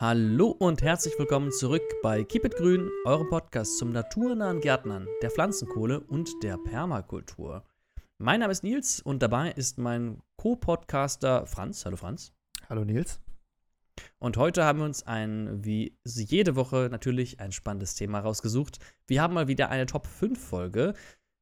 Hallo und herzlich willkommen zurück bei Keep It Grün, eurem Podcast zum naturnahen Gärtnern, der Pflanzenkohle und der Permakultur. Mein Name ist Nils und dabei ist mein Co-Podcaster Franz. Hallo Franz. Hallo Nils. Und heute haben wir uns ein, wie jede Woche natürlich, ein spannendes Thema rausgesucht. Wir haben mal wieder eine Top 5 Folge.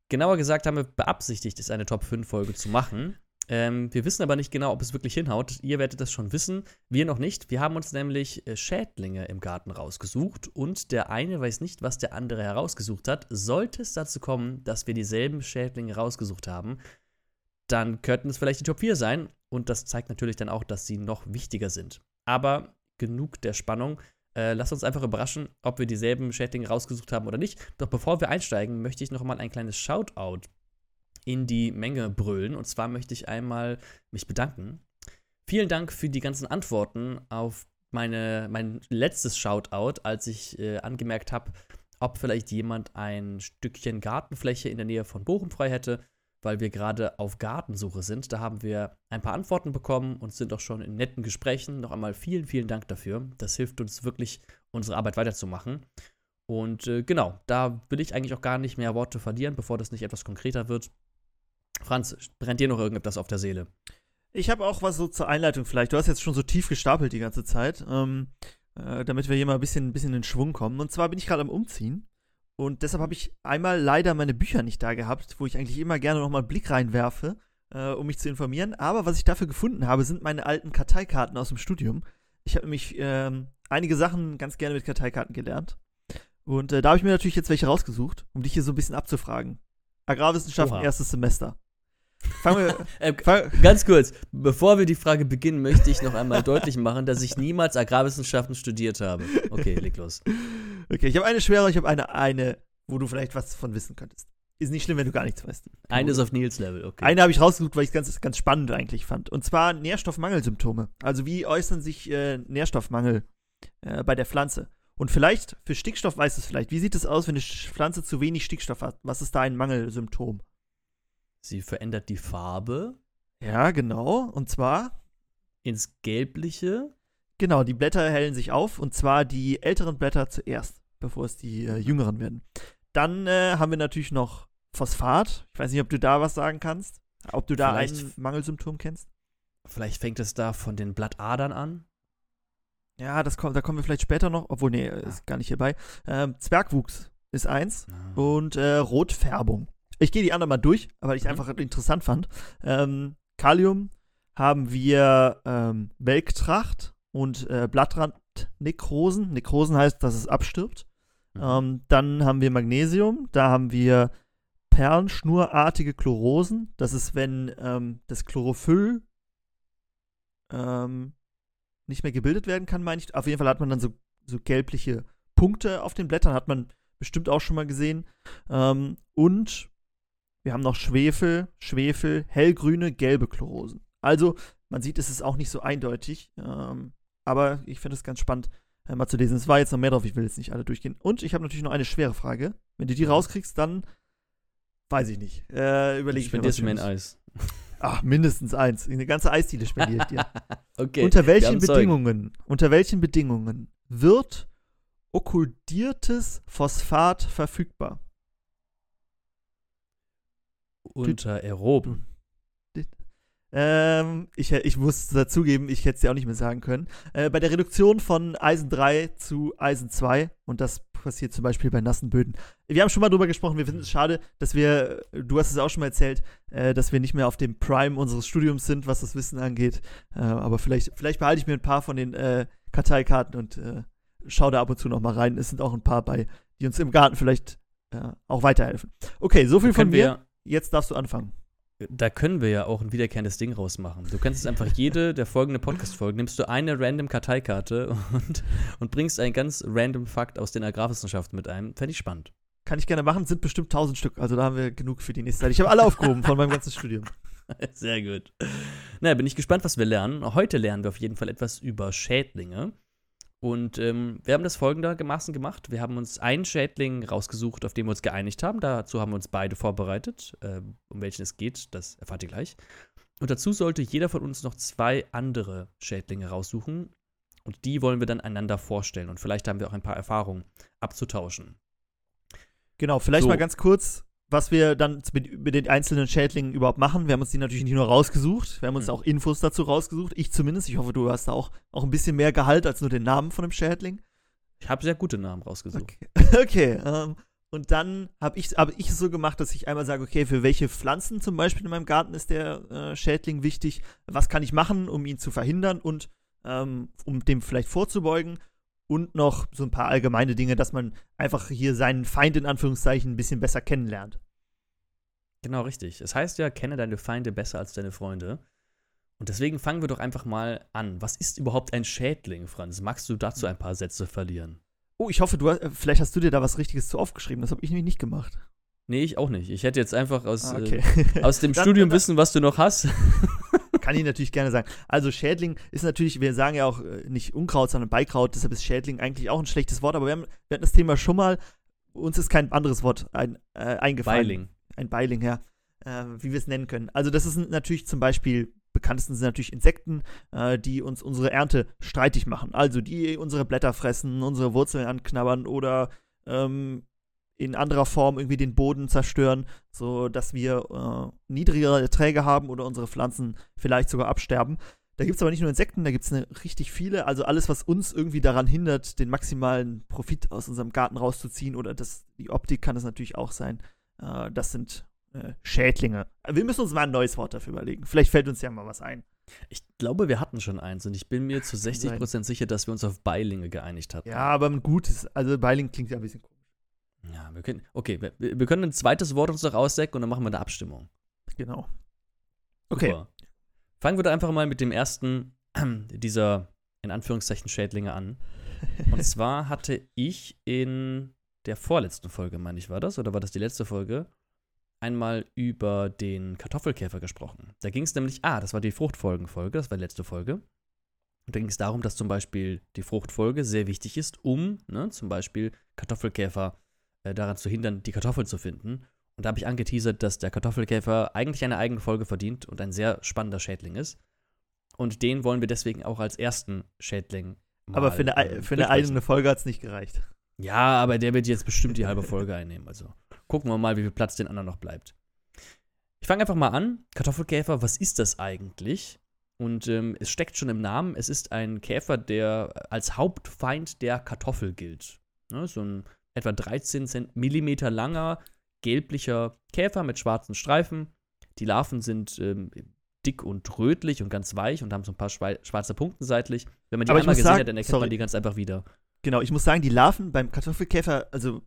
Genauer gesagt haben wir beabsichtigt, es eine Top 5 Folge zu machen. Ähm, wir wissen aber nicht genau, ob es wirklich hinhaut. Ihr werdet das schon wissen, wir noch nicht. Wir haben uns nämlich äh, Schädlinge im Garten rausgesucht und der eine weiß nicht, was der andere herausgesucht hat. Sollte es dazu kommen, dass wir dieselben Schädlinge rausgesucht haben, dann könnten es vielleicht die Top 4 sein und das zeigt natürlich dann auch, dass sie noch wichtiger sind. Aber genug der Spannung. Äh, lasst uns einfach überraschen, ob wir dieselben Schädlinge rausgesucht haben oder nicht. Doch bevor wir einsteigen, möchte ich noch mal ein kleines Shoutout in die Menge brüllen. Und zwar möchte ich einmal mich bedanken. Vielen Dank für die ganzen Antworten auf meine, mein letztes Shoutout, als ich äh, angemerkt habe, ob vielleicht jemand ein Stückchen Gartenfläche in der Nähe von Bochum frei hätte, weil wir gerade auf Gartensuche sind. Da haben wir ein paar Antworten bekommen und sind auch schon in netten Gesprächen. Noch einmal vielen, vielen Dank dafür. Das hilft uns wirklich, unsere Arbeit weiterzumachen. Und äh, genau, da will ich eigentlich auch gar nicht mehr Worte verlieren, bevor das nicht etwas konkreter wird. Franz, brennt dir noch irgendetwas auf der Seele? Ich habe auch was so zur Einleitung vielleicht. Du hast jetzt schon so tief gestapelt die ganze Zeit, ähm, äh, damit wir hier mal ein bisschen, ein bisschen in Schwung kommen. Und zwar bin ich gerade am Umziehen. Und deshalb habe ich einmal leider meine Bücher nicht da gehabt, wo ich eigentlich immer gerne nochmal einen Blick reinwerfe, äh, um mich zu informieren. Aber was ich dafür gefunden habe, sind meine alten Karteikarten aus dem Studium. Ich habe nämlich ähm, einige Sachen ganz gerne mit Karteikarten gelernt. Und äh, da habe ich mir natürlich jetzt welche rausgesucht, um dich hier so ein bisschen abzufragen. Agrarwissenschaften, Oha. erstes Semester. Fangen wir, äh, fang, ganz kurz, bevor wir die Frage beginnen, möchte ich noch einmal deutlich machen, dass ich niemals Agrarwissenschaften studiert habe. Okay, leg los. Okay, ich habe eine schwere, ich habe eine, eine, wo du vielleicht was von wissen könntest. Ist nicht schlimm, wenn du gar nichts weißt. Eine ist auf Nils Level, okay. Eine habe ich rausgesucht, weil ich es ganz, ganz spannend eigentlich fand. Und zwar Nährstoffmangelsymptome. Also wie äußern sich äh, Nährstoffmangel äh, bei der Pflanze? Und vielleicht, für Stickstoff weißt du es vielleicht. Wie sieht es aus, wenn eine Pflanze zu wenig Stickstoff hat? Was ist da ein Mangelsymptom? Sie verändert die Farbe. Ja, genau. Und zwar ins Gelbliche. Genau, die Blätter hellen sich auf und zwar die älteren Blätter zuerst, bevor es die äh, jüngeren werden. Dann äh, haben wir natürlich noch Phosphat. Ich weiß nicht, ob du da was sagen kannst. Ob du da vielleicht, ein Mangelsymptom kennst. Vielleicht fängt es da von den Blattadern an. Ja, das kommt, da kommen wir vielleicht später noch, obwohl, nee, ist gar nicht hierbei. Ähm, Zwergwuchs ist eins ah. und äh, Rotfärbung. Ich gehe die anderen mal durch, weil ich mhm. einfach interessant fand. Ähm, Kalium haben wir ähm, Welktracht und äh, Blattrandnekrosen. Nekrosen heißt, dass es abstirbt. Mhm. Ähm, dann haben wir Magnesium. Da haben wir perlenschnurartige Chlorosen. Das ist, wenn ähm, das Chlorophyll ähm, nicht mehr gebildet werden kann, meine ich. Auf jeden Fall hat man dann so, so gelbliche Punkte auf den Blättern, hat man bestimmt auch schon mal gesehen. Ähm, und wir haben noch Schwefel, Schwefel, hellgrüne, gelbe Chlorosen. Also, man sieht, es ist auch nicht so eindeutig. Ähm, aber ich finde es ganz spannend, äh, mal zu lesen. Es war jetzt noch mehr drauf, ich will jetzt nicht alle durchgehen. Und ich habe natürlich noch eine schwere Frage. Wenn du die rauskriegst, dann weiß ich nicht. Äh, überlege ich mir was. mir ein Eis. Ach, mindestens eins. Eine ganze Eisdiele spendiere ich dir. okay. Unter welchen Bedingungen, unter welchen Bedingungen wird okkultiertes Phosphat verfügbar? Unter aeroben. Ähm, ich, ich muss dazugeben, ich hätte es dir auch nicht mehr sagen können. Äh, bei der Reduktion von Eisen 3 zu Eisen 2, und das passiert zum Beispiel bei nassen Böden. Wir haben schon mal drüber gesprochen, wir finden es schade, dass wir, du hast es auch schon mal erzählt, äh, dass wir nicht mehr auf dem Prime unseres Studiums sind, was das Wissen angeht. Äh, aber vielleicht, vielleicht behalte ich mir ein paar von den äh, Karteikarten und äh, schaue da ab und zu noch mal rein. Es sind auch ein paar bei, die uns im Garten vielleicht äh, auch weiterhelfen. Okay, so viel von mir. Jetzt darfst du anfangen. Da können wir ja auch ein wiederkehrendes Ding rausmachen. Du kannst jetzt einfach jede der folgenden Podcast-Folgen, nimmst du eine random Karteikarte und, und bringst einen ganz random Fakt aus den Agrarwissenschaften mit ein. Fände ich spannend. Kann ich gerne machen, sind bestimmt 1000 Stück. Also da haben wir genug für die nächste Zeit. Ich habe alle aufgehoben von meinem ganzen Studium. Sehr gut. Na, bin ich gespannt, was wir lernen. Heute lernen wir auf jeden Fall etwas über Schädlinge. Und ähm, wir haben das folgendermaßen gemacht. Wir haben uns einen Schädling rausgesucht, auf den wir uns geeinigt haben. Dazu haben wir uns beide vorbereitet. Äh, um welchen es geht, das erfahrt ihr gleich. Und dazu sollte jeder von uns noch zwei andere Schädlinge raussuchen. Und die wollen wir dann einander vorstellen. Und vielleicht haben wir auch ein paar Erfahrungen abzutauschen. Genau, vielleicht So. mal ganz kurz, was wir dann mit, mit den einzelnen Schädlingen überhaupt machen. Wir haben uns die natürlich nicht nur rausgesucht, wir haben uns Mhm. auch Infos dazu rausgesucht. Ich zumindest. Ich hoffe, du hast da auch, auch ein bisschen mehr Gehalt als nur den Namen von dem Schädling. Ich habe sehr gute Namen rausgesucht. Okay. okay ähm, und dann habe ich, hab ich es so gemacht, dass ich einmal sage, okay, für welche Pflanzen zum Beispiel in meinem Garten ist der äh, Schädling wichtig? Was kann ich machen, um ihn zu verhindern und ähm, um dem vielleicht vorzubeugen? Und noch so ein paar allgemeine Dinge, dass man einfach hier seinen Feind in Anführungszeichen ein bisschen besser kennenlernt. Genau, richtig. Es heißt ja, kenne deine Feinde besser als deine Freunde. Und deswegen fangen wir doch einfach mal an. Was ist überhaupt ein Schädling, Franz? Magst du dazu ein paar Sätze verlieren? Oh, ich hoffe, du hast, äh, vielleicht hast du dir da was Richtiges zu aufgeschrieben. Das habe ich nämlich nicht gemacht. Nee, ich auch nicht. Ich hätte jetzt einfach aus, Ah, okay. äh, aus dem Dann- Studium dann- wissen, was du noch hast. Kann ich natürlich gerne sagen. Also Schädling ist natürlich, wir sagen ja auch äh, nicht Unkraut, sondern Beikraut, deshalb ist Schädling eigentlich auch ein schlechtes Wort, aber wir, haben, wir hatten das Thema schon mal, uns ist kein anderes Wort ein, äh, eingefallen. Beiling. Ein Beiling, ja. Äh, wie wir es nennen können. Also das ist natürlich zum Beispiel, bekanntesten sind natürlich Insekten, äh, die uns unsere Ernte streitig machen. Also die unsere Blätter fressen, unsere Wurzeln anknabbern oder ähm, in anderer Form irgendwie den Boden zerstören, so dass wir äh, niedrigere Erträge haben oder unsere Pflanzen vielleicht sogar absterben. Da gibt es aber nicht nur Insekten, da gibt es richtig viele. Also alles, was uns irgendwie daran hindert, den maximalen Profit aus unserem Garten rauszuziehen oder das, die Optik kann es natürlich auch sein. Äh, das sind äh, Schädlinge. Wir müssen uns mal ein neues Wort dafür überlegen. Vielleicht fällt uns ja mal was ein. Ich glaube, wir hatten schon eins und ich bin mir zu sein. 60% sicher, dass wir uns auf Beilinge geeinigt hatten. Ja, aber ein gutes. Also Beiling klingt ja ein bisschen komisch. Ja, wir können. Okay, wir, wir können ein zweites Wort uns noch ausdecken und dann machen wir eine Abstimmung. Genau. Okay. Super. Fangen wir da einfach mal mit dem ersten dieser, in Anführungszeichen, Schädlinge an. Und zwar hatte ich in der vorletzten Folge, meine ich, war das, oder war das die letzte Folge, einmal über den Kartoffelkäfer gesprochen. Da ging es nämlich, ah, das war die Fruchtfolgenfolge, das war die letzte Folge. Und da ging es darum, dass zum Beispiel die Fruchtfolge sehr wichtig ist, um ne, zum Beispiel Kartoffelkäfer äh, daran zu hindern, die Kartoffeln zu finden. Und da habe ich angeteasert, dass der Kartoffelkäfer eigentlich eine eigene Folge verdient und ein sehr spannender Schädling ist. Und den wollen wir deswegen auch als ersten Schädling. aber für mal, eine, äh, für eine eigene Folge hat es nicht gereicht. Ja, aber der wird jetzt bestimmt die halbe Folge einnehmen. Also gucken wir mal, wie viel Platz den anderen noch bleibt. Ich fange einfach mal an. Kartoffelkäfer, was ist das eigentlich? Und ähm, es steckt schon im Namen. Es ist ein Käfer, der als Hauptfeind der Kartoffel gilt. Ne, so ein etwa 13 Cent Millimeter langer, gelblicher Käfer mit schwarzen Streifen. Die Larven sind ähm, dick und rötlich und ganz weich und haben so ein paar schwarze Punkte seitlich. Wenn man die Aber einmal gesehen sagen- hat, dann erkennt sorry. man die ganz einfach wieder. Genau, ich muss sagen, die Larven beim Kartoffelkäfer, also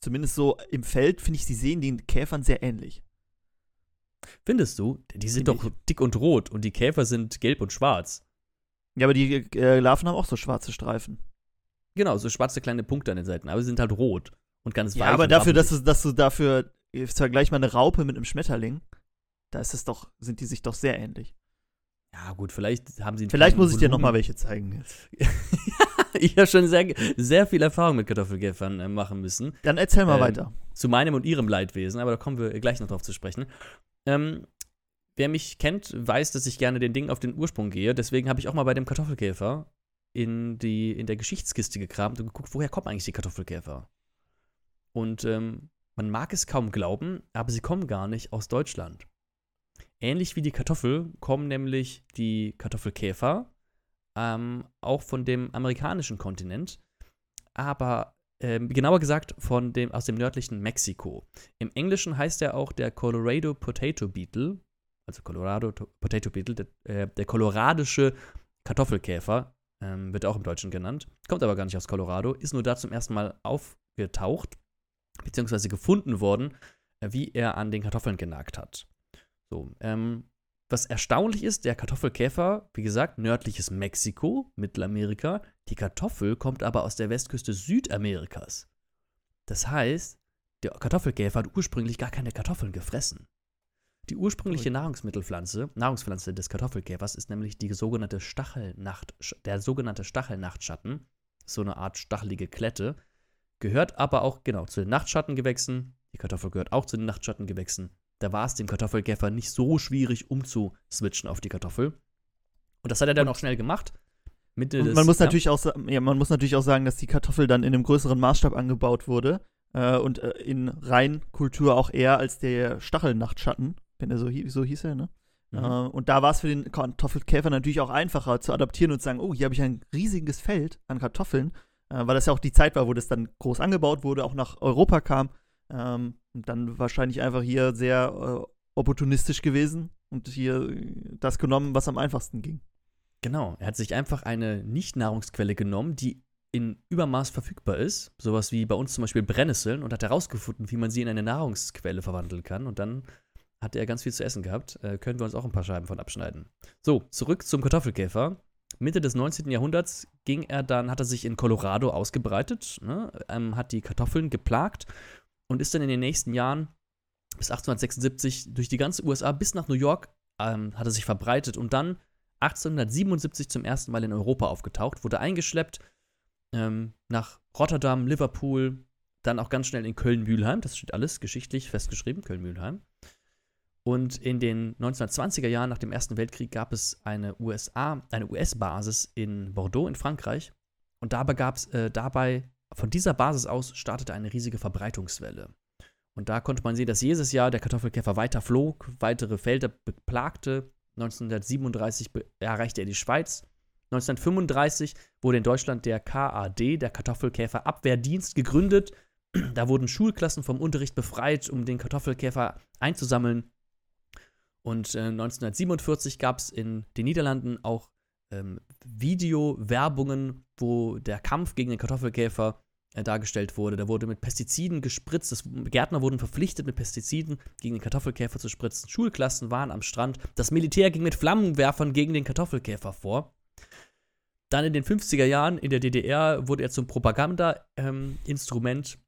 zumindest so im Feld, finde ich, sie sehen den Käfern sehr ähnlich. Findest du? Die sind Find doch dick und rot und die Käfer sind gelb und schwarz. Ja, aber die äh, Larven haben auch so schwarze Streifen. Genau, so schwarze kleine Punkte an den Seiten, aber sie sind halt rot und ganz weich. Ja, aber dafür, dass du, dass du dafür, jetzt vergleich mal eine Raupe mit einem Schmetterling, da ist es doch, sind die sich doch sehr ähnlich. Ja, gut, vielleicht haben sie Vielleicht muss ich dir noch mal Volumen. welche zeigen. Jetzt. ich habe schon sehr, sehr viel Erfahrung mit Kartoffelkäfern äh, machen müssen. Dann erzähl mal Ähm, weiter. Zu meinem und ihrem Leidwesen, aber da kommen wir gleich noch drauf zu sprechen. Ähm, wer mich kennt, weiß, dass ich gerne den Ding auf den Ursprung gehe. Deswegen habe ich auch mal bei dem Kartoffelkäfer in, die, in der Geschichtskiste gekramt und geguckt, woher kommen eigentlich die Kartoffelkäfer? Und ähm, man mag es kaum glauben, aber sie kommen gar nicht aus Deutschland. Ähnlich wie die Kartoffel kommen nämlich die Kartoffelkäfer ähm, auch von dem amerikanischen Kontinent, aber ähm, genauer gesagt von dem, aus dem nördlichen Mexiko. Im Englischen heißt er auch der Colorado Potato Beetle, also Colorado To- Potato Beetle, der, äh, der koloradische Kartoffelkäfer, ähm, wird auch im Deutschen genannt, kommt aber gar nicht aus Colorado, ist nur da zum ersten Mal aufgetaucht, beziehungsweise gefunden worden, äh, wie er an den Kartoffeln genagt hat. So, ähm, was erstaunlich ist, der Kartoffelkäfer, wie gesagt, nördliches Mexiko, Mittelamerika. Die Kartoffel kommt aber aus der Westküste Südamerikas. Das heißt, der Kartoffelkäfer hat ursprünglich gar keine Kartoffeln gefressen. Die ursprüngliche. Nahrungsmittelpflanze, Nahrungspflanze des Kartoffelkäfers ist nämlich die sogenannte Stachelnacht, der sogenannte Stachelnachtschatten, so eine Art stachelige Klette, gehört aber auch genau zu den Nachtschattengewächsen. Die Kartoffel gehört auch zu den Nachtschattengewächsen. Da war es dem Kartoffelkäfer nicht so schwierig umzuswitchen auf die Kartoffel. Und das hat er dann Und- auch schnell gemacht. Mitte Und des man muss ja, natürlich auch, ja, man muss natürlich auch sagen, dass die Kartoffel dann in einem größeren Maßstab angebaut wurde äh, und äh, in Reinkultur auch eher als der Stachelnachtschatten, wenn er so, so hieß er, ne? mhm. Äh, und da war es für den Kartoffelkäfer natürlich auch einfacher zu adaptieren und zu sagen, oh, hier habe ich ein riesiges Feld an Kartoffeln, äh, weil das ja auch die Zeit war, wo das dann groß angebaut wurde, auch nach Europa kam. Ähm, und dann wahrscheinlich einfach hier sehr äh, opportunistisch gewesen und hier äh, das genommen, was am einfachsten ging. Genau, er hat sich einfach eine Nicht-Nahrungsquelle genommen, die in Übermaß verfügbar ist, sowas wie bei uns zum Beispiel Brennnesseln, und hat herausgefunden, wie man sie in eine Nahrungsquelle verwandeln kann. Und dann hat er ganz viel zu essen gehabt. Äh, können wir uns auch ein paar Scheiben von abschneiden. So, zurück zum Kartoffelkäfer. Mitte des 19. Jahrhunderts ging er dann, hat er sich in Colorado ausgebreitet, ne, ähm, hat die Kartoffeln geplagt und ist dann in den nächsten Jahren bis 1876 durch die ganze USA bis nach New York ähm, hat er sich verbreitet und dann 1877 zum ersten Mal in Europa aufgetaucht, wurde eingeschleppt ähm, nach Rotterdam, Liverpool, dann auch ganz schnell in Köln-Mülheim. Das steht alles geschichtlich festgeschrieben, Köln-Mülheim. Und in den 1920er Jahren nach dem Ersten Weltkrieg gab es eine USA, eine US-Basis in Bordeaux in Frankreich. Und dabei gab es, äh, dabei, von dieser Basis aus startete eine riesige Verbreitungswelle. Und da konnte man sehen, dass jedes Jahr der Kartoffelkäfer weiter flog, weitere Felder beplagte. 1937 be- erreichte er die Schweiz. 1935 wurde in Deutschland der KAD, der Kartoffelkäfer Abwehrdienst, gegründet. Da wurden Schulklassen vom Unterricht befreit, um den Kartoffelkäfer einzusammeln. Und äh, 1947 gab es in den Niederlanden auch ähm, Videowerbungen, wo der Kampf gegen den Kartoffelkäfer äh, dargestellt wurde. Da wurde mit Pestiziden gespritzt. Das, Gärtner wurden verpflichtet, mit Pestiziden gegen den Kartoffelkäfer zu spritzen. Schulklassen waren am Strand. Das Militär ging mit Flammenwerfern gegen den Kartoffelkäfer vor. Dann in den 50er Jahren in der DDR wurde er zum Propaganda-Instrument,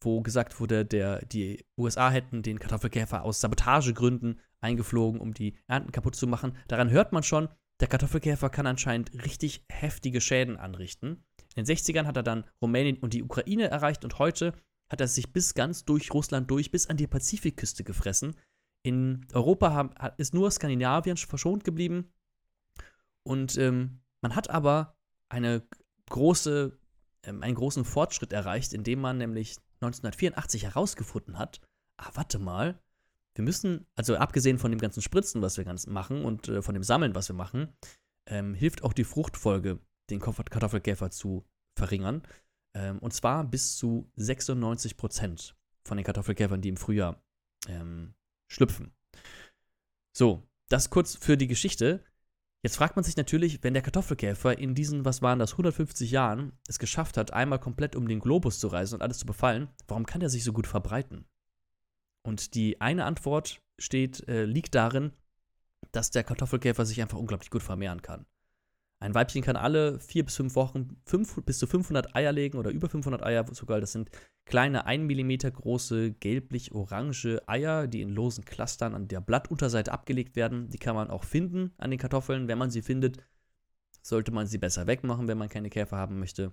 wo gesagt wurde, der, die USA hätten den Kartoffelkäfer aus Sabotagegründen eingeflogen, um die Ernten kaputt zu machen. Daran hört man schon, der Kartoffelkäfer kann anscheinend richtig heftige Schäden anrichten. In den 60ern hat er dann Rumänien und die Ukraine erreicht und heute hat er sich bis ganz durch Russland durch, bis an die Pazifikküste gefressen. In Europa haben, ist nur Skandinavien verschont geblieben. Und ähm, man hat aber eine große, ähm, einen großen Fortschritt erreicht, indem man nämlich 1984 herausgefunden hat, ah, warte mal, wir müssen, also abgesehen von dem ganzen Spritzen, was wir ganz machen und äh, von dem Sammeln, was wir machen, ähm, hilft auch die Fruchtfolge, den Kartoffelkäfer zu verringern. Ähm, und zwar bis zu 96 Prozent von den Kartoffelkäfern, die im Frühjahr ähm, schlüpfen. So, das kurz für die Geschichte. Jetzt fragt man sich natürlich, wenn der Kartoffelkäfer in diesen, was waren das, 150 Jahren es geschafft hat, einmal komplett um den Globus zu reisen und alles zu befallen, warum kann er sich so gut verbreiten? Und die eine Antwort steht, äh, liegt darin, dass der Kartoffelkäfer sich einfach unglaublich gut vermehren kann. Ein Weibchen kann alle vier bis fünf Wochen fünf, bis zu 500 Eier legen oder über 500 Eier sogar. Das sind kleine 1 mm große gelblich-orange Eier, die in losen Clustern an der Blattunterseite abgelegt werden. Die kann man auch finden an den Kartoffeln. Wenn man sie findet, sollte man sie besser wegmachen, wenn man keine Käfer haben möchte.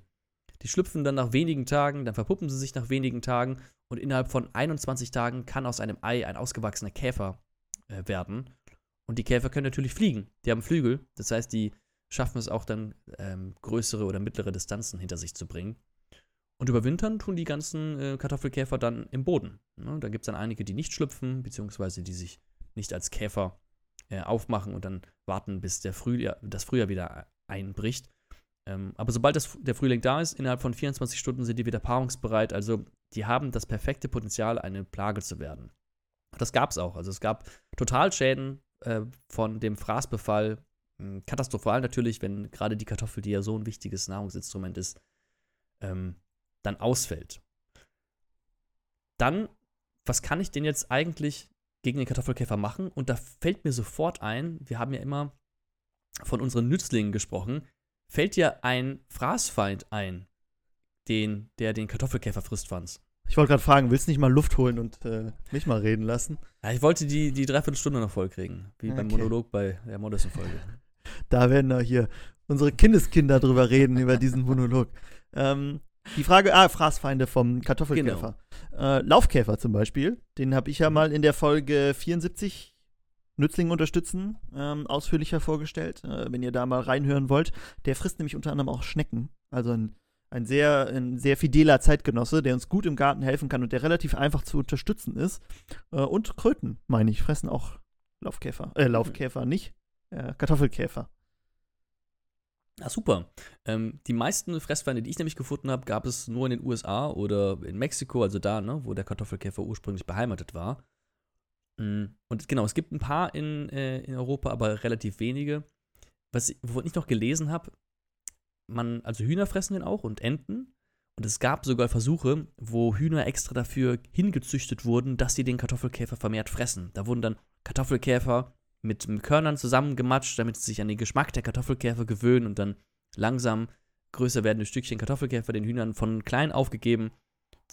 Die schlüpfen dann nach wenigen Tagen, dann verpuppen sie sich nach wenigen Tagen und innerhalb von 21 Tagen kann aus einem Ei ein ausgewachsener Käfer äh, werden. Und die Käfer können natürlich fliegen. Die haben Flügel, das heißt, die schaffen es auch dann, ähm, größere oder mittlere Distanzen hinter sich zu bringen. Und überwintern tun die ganzen äh, Kartoffelkäfer dann im Boden. Ne? Da gibt es dann einige, die nicht schlüpfen, beziehungsweise die sich nicht als Käfer äh, aufmachen und dann warten, bis der Frühjahr, das Frühjahr wieder einbricht. Ähm, aber sobald das, der Frühling da ist, innerhalb von 24 Stunden sind die wieder paarungsbereit. Also die haben das perfekte Potenzial, eine Plage zu werden. Das gab es auch. Also es gab Totalschäden äh, von dem Fraßbefall. Ähm, Katastrophal natürlich, wenn gerade die Kartoffel, die ja so ein wichtiges Nahrungsinstrument ist, ähm, dann ausfällt. Dann, was kann ich denn jetzt eigentlich gegen den Kartoffelkäfer machen? Und da fällt mir sofort ein, wir haben ja immer von unseren Nützlingen gesprochen, fällt dir ein Fraßfeind ein, den, der den Kartoffelkäfer frisst, Franz? Ich wollte gerade fragen, willst du nicht mal Luft holen und äh, mich mal reden lassen? Ja, ich wollte die, die Dreiviertelstunde noch voll kriegen, wie beim Okay. Monolog bei der Modesson-Folge. Da werden wir hier unsere Kindeskinder drüber reden, über diesen Monolog. Ähm, die Frage, ah, Fraßfeinde vom Kartoffelkäfer. Äh, Laufkäfer zum Beispiel, den habe ich ja mal in der Folge 74 Nützling unterstützen, ähm, ausführlicher vorgestellt, äh, wenn ihr da mal reinhören wollt. Der frisst nämlich unter anderem auch Schnecken. Also ein, ein, sehr, ein sehr fideler Zeitgenosse, der uns gut im Garten helfen kann und der relativ einfach zu unterstützen ist. Äh, und Kröten, meine ich, fressen auch Laufkäfer. Äh, Laufkäfer nicht. Äh, Kartoffelkäfer. Ah, super. Ähm, die meisten Fressfeinde, die ich nämlich gefunden habe, gab es nur in den USA oder in Mexiko, also da, ne, wo der Kartoffelkäfer ursprünglich beheimatet war. Mm, und genau, es gibt ein paar in, äh, in Europa, aber relativ wenige. Was, wovon ich noch gelesen habe, man, also Hühner fressen den auch und Enten. Und es gab sogar Versuche, wo Hühner extra dafür hingezüchtet wurden, dass sie den Kartoffelkäfer vermehrt fressen. Da wurden dann Kartoffelkäfer mit Körnern zusammengematscht, damit sie sich an den Geschmack der Kartoffelkäfer gewöhnen und dann langsam größer werdende Stückchen Kartoffelkäfer den Hühnern von klein aufgegeben.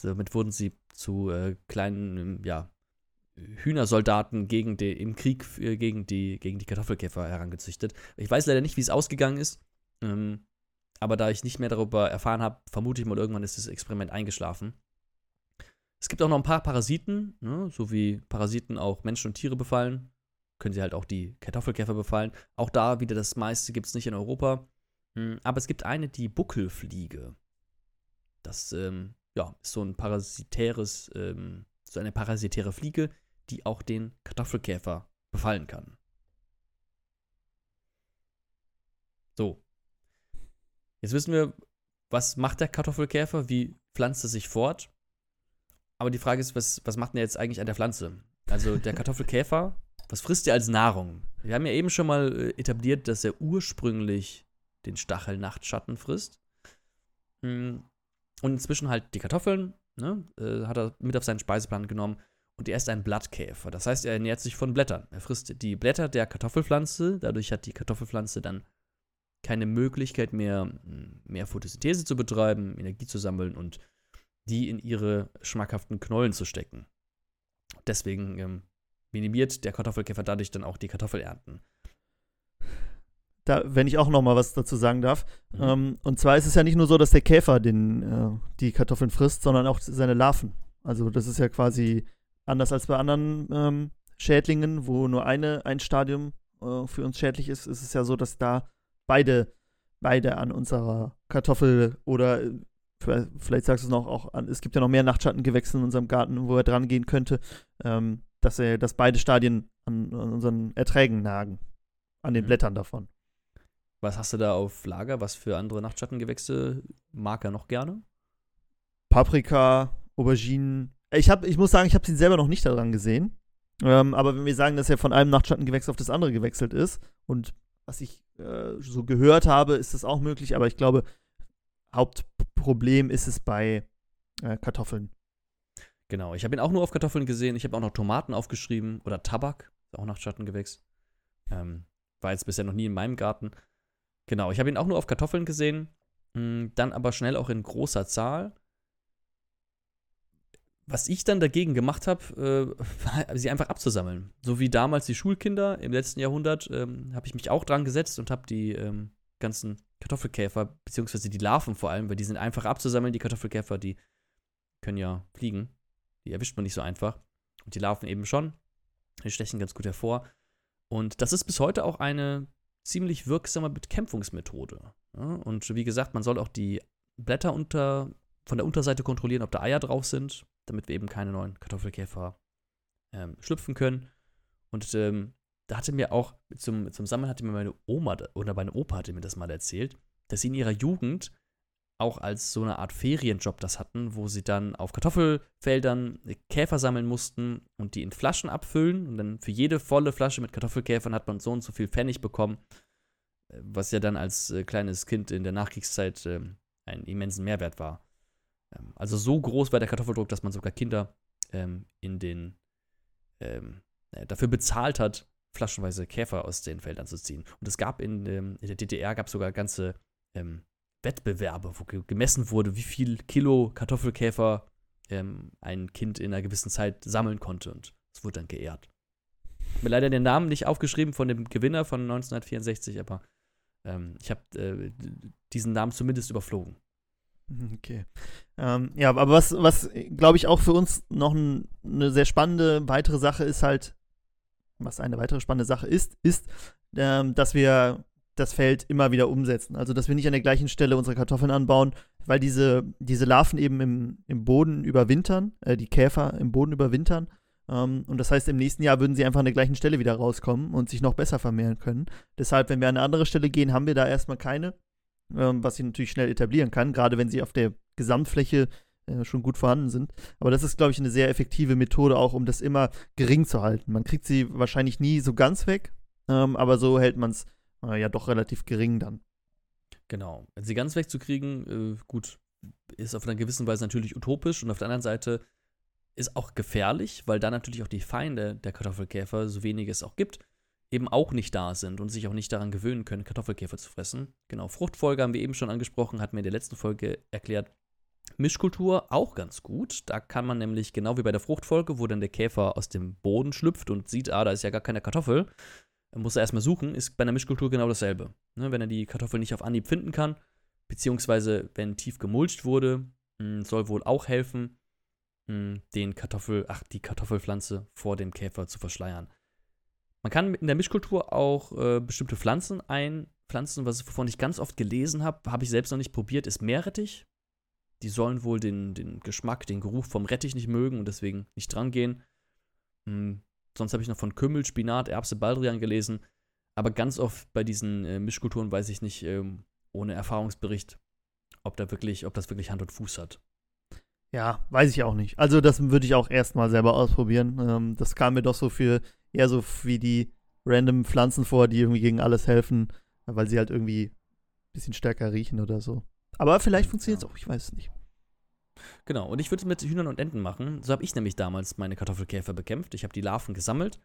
Damit wurden sie zu äh, kleinen, ja, Hühnersoldaten gegen die, im Krieg äh, gegen, die, gegen die Kartoffelkäfer herangezüchtet. Ich weiß leider nicht, wie es ausgegangen ist. Ähm, aber da ich nicht mehr darüber erfahren habe, vermute ich mal, irgendwann ist das Experiment eingeschlafen. Es gibt auch noch ein paar Parasiten, ne, so wie Parasiten auch Menschen und Tiere befallen. Können sie halt auch die Kartoffelkäfer befallen. Auch da wieder das meiste gibt es nicht in Europa. Hm, aber es gibt eine, die Buckelfliege. Das ähm, ja, ist so ein parasitäres, ähm, so eine parasitäre Fliege, die auch den Kartoffelkäfer befallen kann. So. Jetzt wissen wir, was macht der Kartoffelkäfer, wie pflanzt er sich fort. Aber die Frage ist, was, was macht er jetzt eigentlich an der Pflanze? Also der Kartoffelkäfer, was frisst er als Nahrung? Wir haben ja eben schon mal äh, etabliert, dass er ursprünglich den Stachelnachtschatten frisst. Hm. Und inzwischen halt die Kartoffeln, ne, äh, hat er mit auf seinen Speiseplan genommen und er ist ein Blattkäfer. Das heißt, er ernährt sich von Blättern. Er frisst die Blätter der Kartoffelpflanze. Dadurch hat die Kartoffelpflanze dann keine Möglichkeit mehr, mehr Photosynthese zu betreiben, Energie zu sammeln und die in ihre schmackhaften Knollen zu stecken. Deswegen ähm, minimiert der Kartoffelkäfer dadurch dann auch die Kartoffelernten. Da, wenn ich auch noch mal was dazu sagen darf. Mhm. Ähm, und zwar ist es ja nicht nur so, dass der Käfer den, äh, die Kartoffeln frisst, sondern auch seine Larven. Also das ist ja quasi Anders als bei anderen ähm, Schädlingen, wo nur eine, ein Stadium äh, für uns schädlich ist, ist es ja so, dass da beide, beide an unserer Kartoffel oder äh, vielleicht sagst du es noch auch an, es gibt ja noch mehr Nachtschattengewächse in unserem Garten, wo er dran gehen könnte, ähm, dass er, dass beide Stadien an, an, unseren Erträgen nagen, an den mhm. Blättern davon. Was hast du da auf Lager? Was für andere Nachtschattengewächse mag er noch gerne? Paprika, Auberginen, ich, hab, ich muss sagen, ich habe sie selber noch nicht daran gesehen. Ähm, aber wenn wir sagen, dass er von einem Nachtschattengewächs auf das andere gewechselt ist und was ich äh, so gehört habe, ist das auch möglich. Aber ich glaube, Hauptproblem ist es bei äh, Kartoffeln. Genau, ich habe ihn auch nur auf Kartoffeln gesehen. Ich habe auch noch Tomaten aufgeschrieben oder Tabak, auch Nachtschattengewächs. Ähm, war jetzt bisher noch nie in meinem Garten. Genau, ich habe ihn auch nur auf Kartoffeln gesehen, mh, hm, dann aber schnell auch in großer Zahl was ich dann dagegen gemacht habe, äh, sie einfach abzusammeln. So wie damals die Schulkinder im letzten Jahrhundert, ähm, habe ich mich auch dran gesetzt und habe die ähm, ganzen Kartoffelkäfer, beziehungsweise die Larven vor allem, weil die sind einfach abzusammeln, die Kartoffelkäfer, die können ja fliegen. Die erwischt man nicht so einfach. Und die Larven eben schon. Die stechen ganz gut hervor. Und das ist bis heute auch eine ziemlich wirksame Bekämpfungsmethode. Ja? Und wie gesagt, man soll auch die Blätter unter, von der Unterseite kontrollieren, ob da Eier drauf sind damit wir eben keine neuen Kartoffelkäfer ähm, schlüpfen können. Und ähm, da hatte mir auch, zum, zum Sammeln hatte mir meine Oma oder meine Opa hatte mir das mal erzählt, dass sie in ihrer Jugend auch als so eine Art Ferienjob das hatten, wo sie dann auf Kartoffelfeldern Käfer sammeln mussten und die in Flaschen abfüllen. Und dann für jede volle Flasche mit Kartoffelkäfern hat man so und so viel Pfennig bekommen, äh, was ja dann als äh, kleines Kind in der Nachkriegszeit äh, einen immensen Mehrwert war. Ähm, also so groß war der Kartoffeldruck, dass man sogar Kinder ähm, in den ähm, dafür bezahlt hat, flaschenweise Käfer aus den Feldern zu ziehen. Und es gab in, ähm, in der DDR gab sogar ganze ähm, Wettbewerbe, wo gemessen wurde, wie viel Kilo Kartoffelkäfer ähm, ein Kind in einer gewissen Zeit sammeln konnte. Und es wurde dann geehrt. Ich habe mir leider den Namen nicht aufgeschrieben von dem Gewinner von 1964, aber ich habe äh, diesen Namen zumindest überflogen. Okay. Ähm, ja, aber was, was glaube ich, auch für uns noch ein, eine sehr spannende weitere Sache ist halt, was eine weitere spannende Sache ist, ist, ähm, dass wir das Feld immer wieder umsetzen. Also, dass wir nicht an der gleichen Stelle unsere Kartoffeln anbauen, weil diese, diese Larven eben im, im Boden überwintern, äh, die Käfer im Boden überwintern. Ähm, und das heißt, im nächsten Jahr würden sie einfach an der gleichen Stelle wieder rauskommen und sich noch besser vermehren können. Deshalb, wenn wir an eine andere Stelle gehen, haben wir da erstmal keine, ähm, was sich natürlich schnell etablieren kann, gerade wenn sie auf der Gesamtfläche äh, schon gut vorhanden sind. Aber das ist, glaube ich, eine sehr effektive Methode auch, um das immer gering zu halten. Man kriegt sie wahrscheinlich nie so ganz weg, ähm, aber so hält man es äh, ja doch relativ gering dann. Genau. Sie ganz wegzukriegen, äh, gut, ist auf einer gewissen Weise natürlich utopisch und auf der anderen Seite ist auch gefährlich, weil da natürlich auch die Feinde der Kartoffelkäfer, so wenig es auch gibt, eben auch nicht da sind und sich auch nicht daran gewöhnen können, Kartoffelkäfer zu fressen. Genau, Fruchtfolge haben wir eben schon angesprochen, hat mir in der letzten Folge erklärt. Mischkultur auch ganz gut. Da kann man nämlich, genau wie bei der Fruchtfolge, wo dann der Käfer aus dem Boden schlüpft und sieht, ah, da ist ja gar keine Kartoffel, muss er erstmal suchen, ist bei einer Mischkultur genau dasselbe. Ne, wenn er die Kartoffel nicht auf Anhieb finden kann, beziehungsweise wenn tief gemulcht wurde, hm, soll wohl auch helfen, hm, den Kartoffel, ach, die Kartoffelpflanze vor dem Käfer zu verschleiern. Man kann in der Mischkultur auch äh, bestimmte Pflanzen einpflanzen, was wovon ich ganz oft gelesen habe, habe ich selbst noch nicht probiert, ist Meerrettich. Die sollen wohl den, den Geschmack, den Geruch vom Rettich nicht mögen und deswegen nicht dran gehen. Hm, Sonst habe ich noch von Kümmel, Spinat, Erbse, Baldrian gelesen. Aber ganz oft bei diesen äh, Mischkulturen weiß ich nicht, ähm, ohne Erfahrungsbericht, ob da wirklich, ob das wirklich Hand und Fuß hat. Ja, weiß ich auch nicht. Also das würde ich auch erstmal selber ausprobieren. Ähm, das kam mir doch so für eher so wie die random Pflanzen vor, die irgendwie gegen alles helfen, weil sie halt irgendwie ein bisschen stärker riechen oder so. Aber vielleicht funktioniert es auch, ich weiß es nicht. Genau, und ich würde es mit Hühnern und Enten machen. So habe ich nämlich damals meine Kartoffelkäfer bekämpft. Ich habe die Larven gesammelt.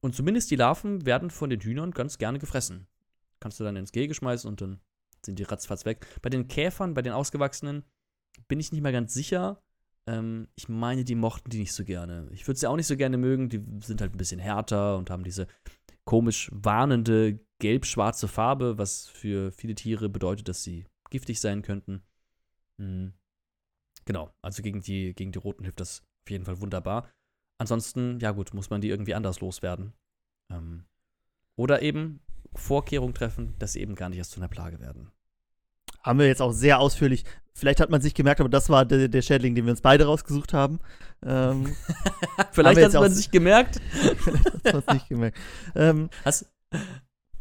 Und zumindest die Larven werden von den Hühnern ganz gerne gefressen. Kannst du dann ins Gehege schmeißen und dann sind die ratzfatz weg. Bei den Käfern, bei den Ausgewachsenen, bin ich nicht mal ganz sicher. Ähm, ich meine, die mochten die nicht so gerne. Ich würde sie auch nicht so gerne mögen. Die sind halt ein bisschen härter und haben diese komisch warnende gelb-schwarze Farbe, was für viele Tiere bedeutet, dass sie giftig sein könnten. Mhm. Genau, also gegen die, gegen die Roten hilft das auf jeden Fall wunderbar. Ansonsten, ja gut, muss man die irgendwie anders loswerden. Ähm, oder eben Vorkehrungen treffen, dass sie eben gar nicht erst zu einer Plage werden. Haben wir jetzt auch sehr ausführlich. Vielleicht hat man sich gemerkt, aber das war der, der Schädling, den wir uns beide rausgesucht haben. Ähm, Vielleicht hat man sich gemerkt. Vielleicht hat man es nicht gemerkt. Ähm, Hast,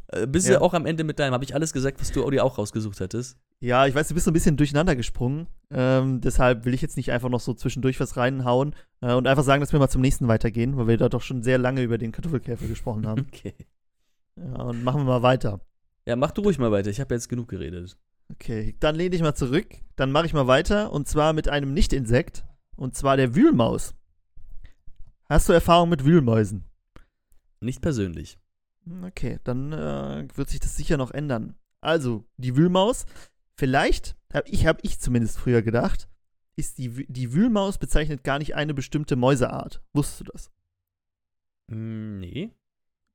äh, bist ja. du auch am Ende mit deinem? Habe ich alles gesagt, was du dir auch rausgesucht hättest? Ja, ich weiß, du bist so ein bisschen durcheinander gesprungen. Ähm, deshalb will ich jetzt nicht einfach noch so zwischendurch was reinhauen äh, und einfach sagen, dass wir mal zum nächsten weitergehen, weil wir da doch schon sehr lange über den Kartoffelkäfer gesprochen haben. Okay. Ja, und machen wir mal weiter. Ja, mach du ruhig mal weiter. Ich habe jetzt genug geredet. Okay, dann lehne ich mal zurück. Dann mache ich mal weiter und zwar mit einem Nicht-Insekt und zwar der Wühlmaus. Hast du Erfahrung mit Wühlmäusen? Nicht persönlich. Okay, dann äh, wird sich das sicher noch ändern. Also, die Wühlmaus, vielleicht, habe ich, hab ich zumindest früher gedacht, ist die, die Wühlmaus bezeichnet gar nicht eine bestimmte Mäuseart. Wusstest du das? Mm, nee.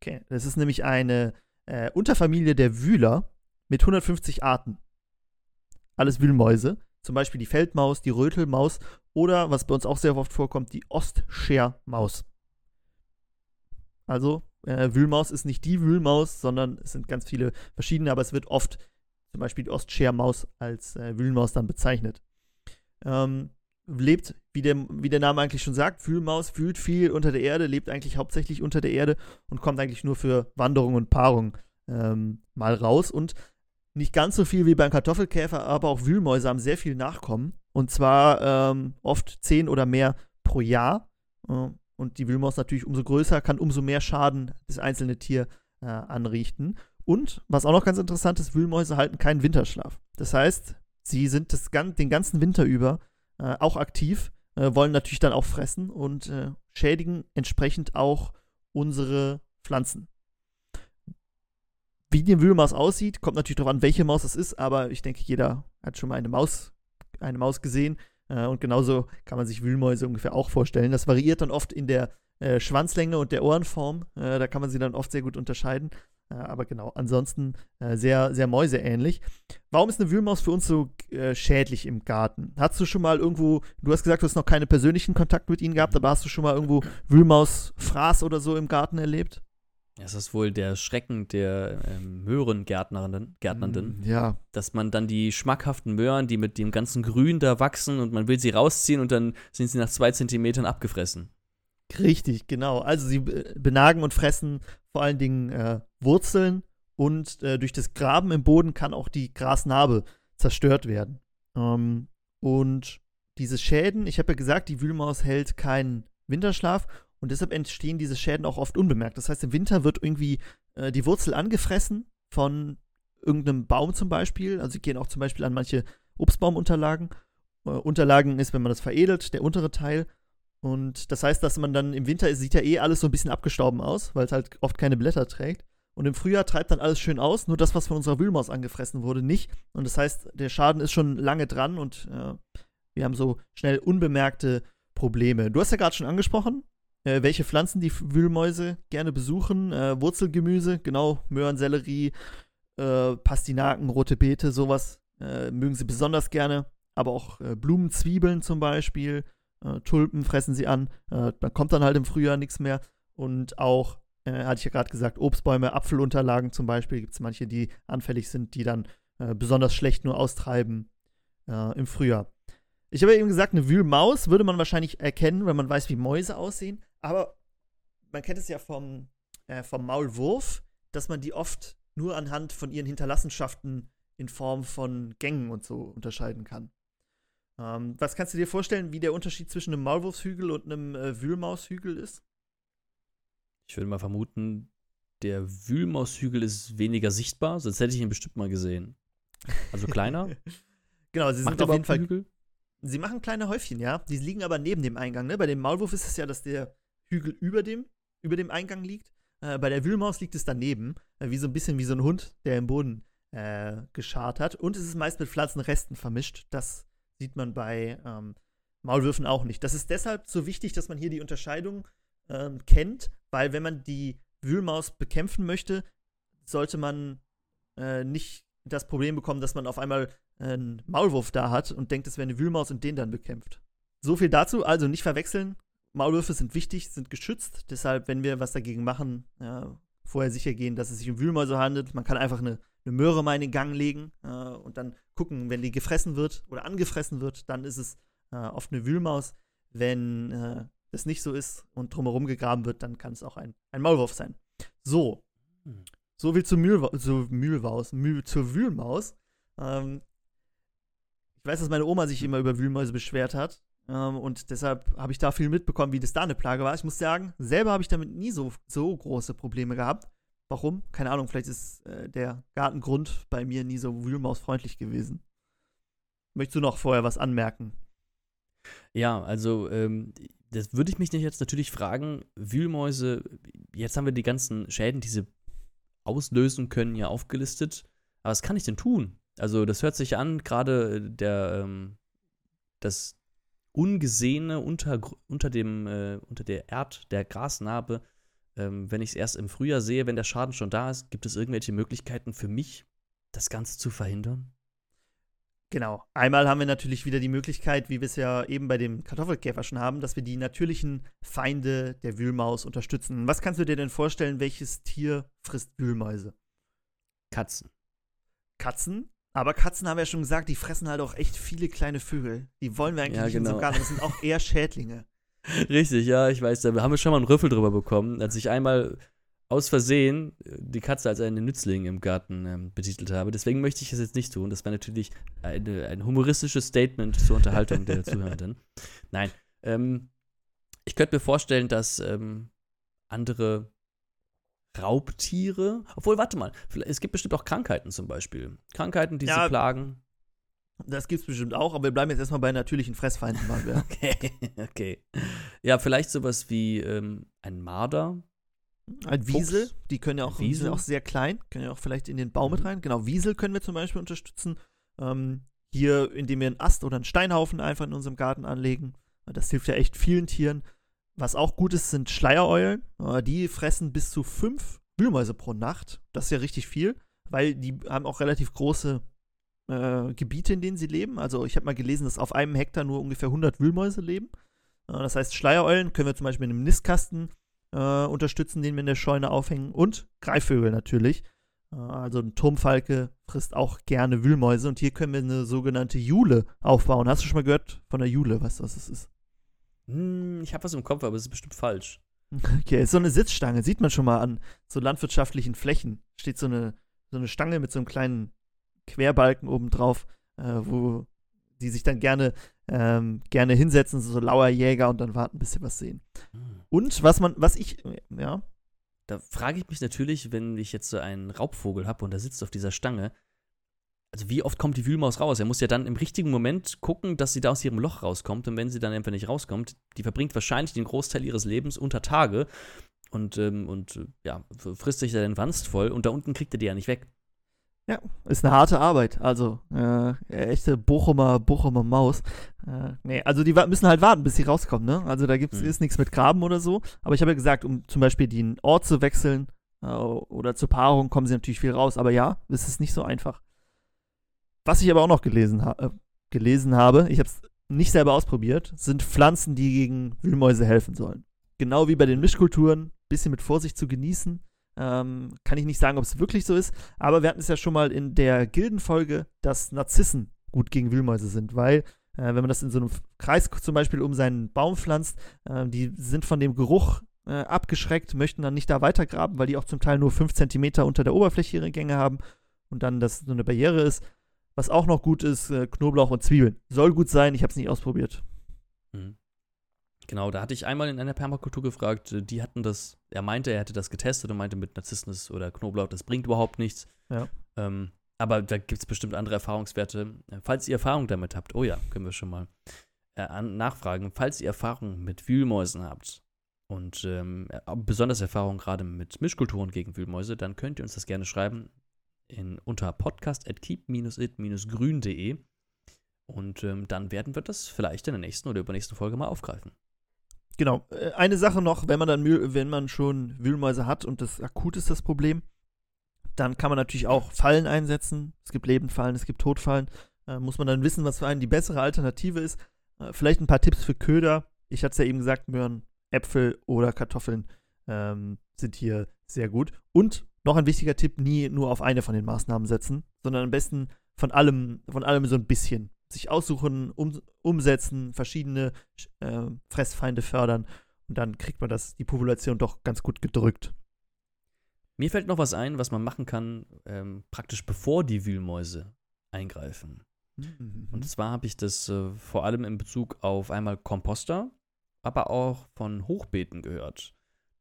Okay, das ist nämlich eine äh, Unterfamilie der Wühler mit 150 Arten. Alles Wühlmäuse. Zum Beispiel die Feldmaus, die Rötelmaus oder, was bei uns auch sehr oft vorkommt, die Ostschermaus. Also äh, Wühlmaus ist nicht die Wühlmaus, sondern es sind ganz viele verschiedene, aber es wird oft zum Beispiel die Ostschermaus als äh, Wühlmaus dann bezeichnet. Ähm, lebt, wie der, wie der Name eigentlich schon sagt, Wühlmaus fühlt viel unter der Erde, lebt eigentlich hauptsächlich unter der Erde und kommt eigentlich nur für Wanderung und Paarung ähm, mal raus. Und nicht ganz so viel wie beim Kartoffelkäfer, aber auch Wühlmäuse haben sehr viel Nachkommen. Und zwar ähm, oft zehn oder mehr pro Jahr. Äh, und die Wühlmaus natürlich umso größer, kann umso mehr Schaden das einzelne Tier äh, anrichten. Und was auch noch ganz interessant ist, Wühlmäuse halten keinen Winterschlaf. Das heißt, sie sind das, den ganzen Winter über äh, auch aktiv, äh, wollen natürlich dann auch fressen und äh, schädigen entsprechend auch unsere Pflanzen. Wie die Wühlmaus aussieht, kommt natürlich darauf an, welche Maus es ist, aber ich denke, jeder hat schon mal eine Maus, eine Maus gesehen. Äh, und genauso kann man sich Wühlmäuse ungefähr auch vorstellen. Das variiert dann oft in der äh, Schwanzlänge und der Ohrenform. Äh, da kann man sie dann oft sehr gut unterscheiden. Äh, aber genau, ansonsten äh, sehr, sehr mäuseähnlich. Warum ist eine Wühlmaus für uns so äh, schädlich im Garten? Hast du schon mal irgendwo, du hast gesagt, du hast noch keine persönlichen Kontakt mit ihnen gehabt, aber hast du schon mal irgendwo Wühlmausfraß oder so im Garten erlebt? Das ist wohl der Schrecken der ähm, Möhrengärtnerinnen, Gärtnernden. Mm, ja. Dass man dann die schmackhaften Möhren, die mit dem ganzen Grün da wachsen und man will sie rausziehen und dann sind sie nach zwei Zentimetern abgefressen. Richtig, genau. Also sie benagen und fressen vor allen Dingen äh, Wurzeln und äh, durch das Graben im Boden kann auch die Grasnarbe zerstört werden. Ähm, und diese Schäden, ich habe ja gesagt, die Wühlmaus hält keinen Winterschlaf und deshalb entstehen diese Schäden auch oft unbemerkt. Das heißt, im Winter wird irgendwie äh, die Wurzel angefressen von irgendeinem Baum zum Beispiel. Also gehen auch zum Beispiel an manche Obstbaumunterlagen. Äh, Unterlagen ist, wenn man das veredelt, der untere Teil. Und das heißt, dass man dann im Winter sieht ja eh alles so ein bisschen abgestorben aus, weil es halt oft keine Blätter trägt. Und im Frühjahr treibt dann alles schön aus, nur das, was von unserer Wühlmaus angefressen wurde, nicht. Und das heißt, der Schaden ist schon lange dran und äh, wir haben so schnell unbemerkte Probleme. Du hast ja gerade schon angesprochen, äh, welche Pflanzen die Wühlmäuse gerne besuchen. Äh, Wurzelgemüse, genau, Möhren, Sellerie, äh, Pastinaken, rote Beete, sowas äh, mögen sie besonders gerne. Aber auch äh, Blumen, Zwiebeln zum Beispiel, Tulpen fressen sie an. da kommt dann halt im Frühjahr nichts mehr. Und auch äh, hatte ich ja gerade gesagt, Obstbäume, Apfelunterlagen zum Beispiel, gibt es manche, die anfällig sind, die dann äh, besonders schlecht nur austreiben äh, im Frühjahr. Ich habe ja eben gesagt, eine Wühlmaus würde man wahrscheinlich erkennen, wenn man weiß, wie Mäuse aussehen. Aber man kennt es ja vom, äh, vom Maulwurf, dass man die oft nur anhand von ihren Hinterlassenschaften in Form von Gängen und so unterscheiden kann. Ähm, was kannst du dir vorstellen, wie der Unterschied zwischen einem Maulwurfshügel und einem äh, Wühlmaushügel ist? Ich würde mal vermuten, der Wühlmaushügel ist weniger sichtbar, sonst hätte ich ihn bestimmt mal gesehen. Also kleiner. genau, sie sind auf jeden Fall. Hügel? Sie machen kleine Häufchen, ja. Die liegen aber neben dem Eingang. Ne? Bei dem Maulwurf ist es ja, dass der Hügel über dem, über dem Eingang liegt. Äh, bei der Wühlmaus liegt es daneben, äh, wie so ein bisschen wie so ein Hund, der im Boden äh, geschart hat. Und es ist meist mit Pflanzenresten vermischt. Das sieht man bei ähm, Maulwürfen auch nicht. Das ist deshalb so wichtig, dass man hier die Unterscheidung ähm, kennt, weil wenn man die Wühlmaus bekämpfen möchte, sollte man äh, nicht das Problem bekommen, dass man auf einmal einen Maulwurf da hat und denkt, es wäre eine Wühlmaus und den dann bekämpft. So viel dazu, also nicht verwechseln. Maulwürfe sind wichtig, sind geschützt. Deshalb, wenn wir was dagegen machen, ja, vorher sicher gehen, dass es sich um Wühlmäuse handelt. Man kann einfach eine, eine Möhre mal in den Gang legen äh, und dann gucken, wenn die gefressen wird oder angefressen wird, dann ist es äh, oft eine Wühlmaus. Wenn äh, das nicht so ist und drumherum gegraben wird, dann kann es auch ein, ein Maulwurf sein. So. Hm. So viel zu, Mühl, zu Mühlwaus, Mühl, zur Wühlmaus. Ähm, ich weiß, dass meine Oma sich immer über Wühlmäuse beschwert hat. Ähm, und deshalb habe ich da viel mitbekommen, wie das da eine Plage war. Ich muss sagen, selber habe ich damit nie so, so große Probleme gehabt. Warum? Keine Ahnung, vielleicht ist äh, der Gartengrund bei mir nie so wühlmausfreundlich gewesen. Möchtest du noch vorher was anmerken? Ja, also ähm, das würde ich mich jetzt natürlich fragen, Wühlmäuse, jetzt haben wir die ganzen Schäden, die sie auslösen können, ja aufgelistet. Aber was kann ich denn tun? Also, das hört sich an, gerade der, ähm, das Ungesehene unter, unter dem, äh, unter der Erd, der Grasnarbe, ähm, wenn ich es erst im Frühjahr sehe, wenn der Schaden schon da ist, gibt es irgendwelche Möglichkeiten für mich, das Ganze zu verhindern? Genau. Einmal haben wir natürlich wieder die Möglichkeit, wie wir es ja eben bei dem Kartoffelkäfer schon haben, dass wir die natürlichen Feinde der Wühlmaus unterstützen. Was kannst du dir denn vorstellen, welches Tier frisst Wühlmäuse? Katzen. Katzen? Aber Katzen haben wir ja schon gesagt, die fressen halt auch echt viele kleine Vögel. Die wollen wir eigentlich ja, nicht genau. in so Garten. Das sind auch eher Schädlinge. Richtig, ja, ich weiß. Da haben wir schon mal einen Rüffel drüber bekommen, als ich einmal aus Versehen äh, die Katze als einen Nützling im Garten ähm, betitelt habe. Deswegen möchte ich es jetzt nicht tun. Das wäre natürlich eine, ein humoristisches Statement zur Unterhaltung der Zuhörenden. Nein. Ähm, ich könnte mir vorstellen, dass ähm, andere Raubtiere, obwohl, warte mal, es gibt bestimmt auch Krankheiten zum Beispiel. Krankheiten, die ja, sie plagen. Das gibt es bestimmt auch, aber wir bleiben jetzt erstmal bei natürlichen Fressfeinden. okay, okay. Ja, vielleicht sowas wie ähm, ein Marder, ein Wiesel, Fuchs. die können ja auch, Wiesel. auch sehr klein, können ja auch vielleicht in den Baum mit mhm. rein. Genau, Wiesel können wir zum Beispiel unterstützen. Ähm, hier, indem wir einen Ast oder einen Steinhaufen einfach in unserem Garten anlegen. Das hilft ja echt vielen Tieren. Was auch gut ist, sind Schleiereulen. Äh, die fressen bis zu fünf Wühlmäuse pro Nacht. Das ist ja richtig viel, weil die haben auch relativ große äh, Gebiete, in denen sie leben. Also ich habe mal gelesen, dass auf einem Hektar nur ungefähr 100 Wühlmäuse leben. Äh, das heißt, Schleiereulen können wir zum Beispiel in einem Nistkasten äh, unterstützen, den wir in der Scheune aufhängen. Und Greifvögel natürlich. Äh, also ein Turmfalke frisst auch gerne Wühlmäuse. Und hier können wir eine sogenannte Jule aufbauen. Hast du schon mal gehört von der Jule? Weißt was das ist? Hm, ich habe was im Kopf, aber es ist bestimmt falsch. Okay, ist so eine Sitzstange. Sieht man schon mal an so landwirtschaftlichen Flächen. Steht so eine, so eine Stange mit so einem kleinen Querbalken oben drauf, äh, wo die sich dann gerne, ähm, gerne hinsetzen, so lauer Jäger und dann warten, bis sie was sehen. Hm. Und was man, was ich, ja. Da frage ich mich natürlich, wenn ich jetzt so einen Raubvogel habe und der sitzt auf dieser Stange, also wie oft kommt die Wühlmaus raus? Er muss ja dann im richtigen Moment gucken, dass sie da aus ihrem Loch rauskommt. Und wenn sie dann einfach nicht rauskommt, die verbringt wahrscheinlich den Großteil ihres Lebens unter Tage und, ähm, und ja, frisst sich da den Wanst voll und da unten kriegt er die ja nicht weg. Ja, ist eine harte Arbeit. Also, äh, echte Bochumer, Bochumer Maus. Äh, nee, also die müssen halt warten, bis sie rauskommen, ne? Also da gibt's, mhm. ist nichts mit Graben oder so. Aber ich habe ja gesagt, um zum Beispiel den Ort zu wechseln äh, oder zur Paarung kommen sie natürlich viel raus. Aber ja, es ist nicht so einfach. Was ich aber auch noch gelesen, ha äh, gelesen habe, ich habe es nicht selber ausprobiert, sind Pflanzen, die gegen Wühlmäuse helfen sollen. Genau wie bei den Mischkulturen, bisschen mit Vorsicht zu genießen. Ähm, kann ich nicht sagen, ob es wirklich so ist, aber wir hatten es ja schon mal in der Gildenfolge, dass Narzissen gut gegen Wühlmäuse sind, weil äh, wenn man das in so einem Kreis zum Beispiel um seinen Baum pflanzt, äh, die sind von dem Geruch äh, abgeschreckt, möchten dann nicht da weitergraben, weil die auch zum Teil nur 5 cm unter der Oberfläche ihre Gänge haben und dann das so eine Barriere ist. Was auch noch gut ist, äh, Knoblauch und Zwiebeln. Soll gut sein, ich habe es nicht ausprobiert. Mhm. Genau, da hatte ich einmal in einer Permakultur gefragt, äh, die hatten das, er meinte, er hätte das getestet und meinte mit Narzissmus oder Knoblauch, das bringt überhaupt nichts. Ja. Ähm, aber da gibt es bestimmt andere Erfahrungswerte. Äh, falls ihr Erfahrung damit habt, oh ja, können wir schon mal äh, nachfragen. Falls ihr Erfahrung mit Wühlmäusen habt und ähm, besonders Erfahrung gerade mit Mischkulturen gegen Wühlmäuse, dann könnt ihr uns das gerne schreiben in, unter podcast.keep-it-grün.de. Und ähm, dann werden wir das vielleicht in der nächsten oder übernächsten Folge mal aufgreifen. Genau. Äh, eine Sache noch, wenn man dann wenn man schon Wühlmäuse hat und das akut ist das Problem, dann kann man natürlich auch Fallen einsetzen. Es gibt Lebendfallen, es gibt Todfallen. Äh, muss man dann wissen, was für einen die bessere Alternative ist. Äh, vielleicht ein paar Tipps für Köder. Ich hatte es ja eben gesagt, Möhren, Äpfel oder Kartoffeln ähm, sind hier sehr gut. Und noch ein wichtiger Tipp, nie nur auf eine von den Maßnahmen setzen, sondern am besten von allem, von allem so ein bisschen. Sich aussuchen, um, umsetzen, verschiedene äh, Fressfeinde fördern und dann kriegt man das, die Population doch ganz gut gedrückt. Mir fällt noch was ein, was man machen kann, ähm, praktisch bevor die Wühlmäuse eingreifen. Mhm. Und zwar habe ich das äh, vor allem in Bezug auf einmal Komposter, aber auch von Hochbeeten gehört.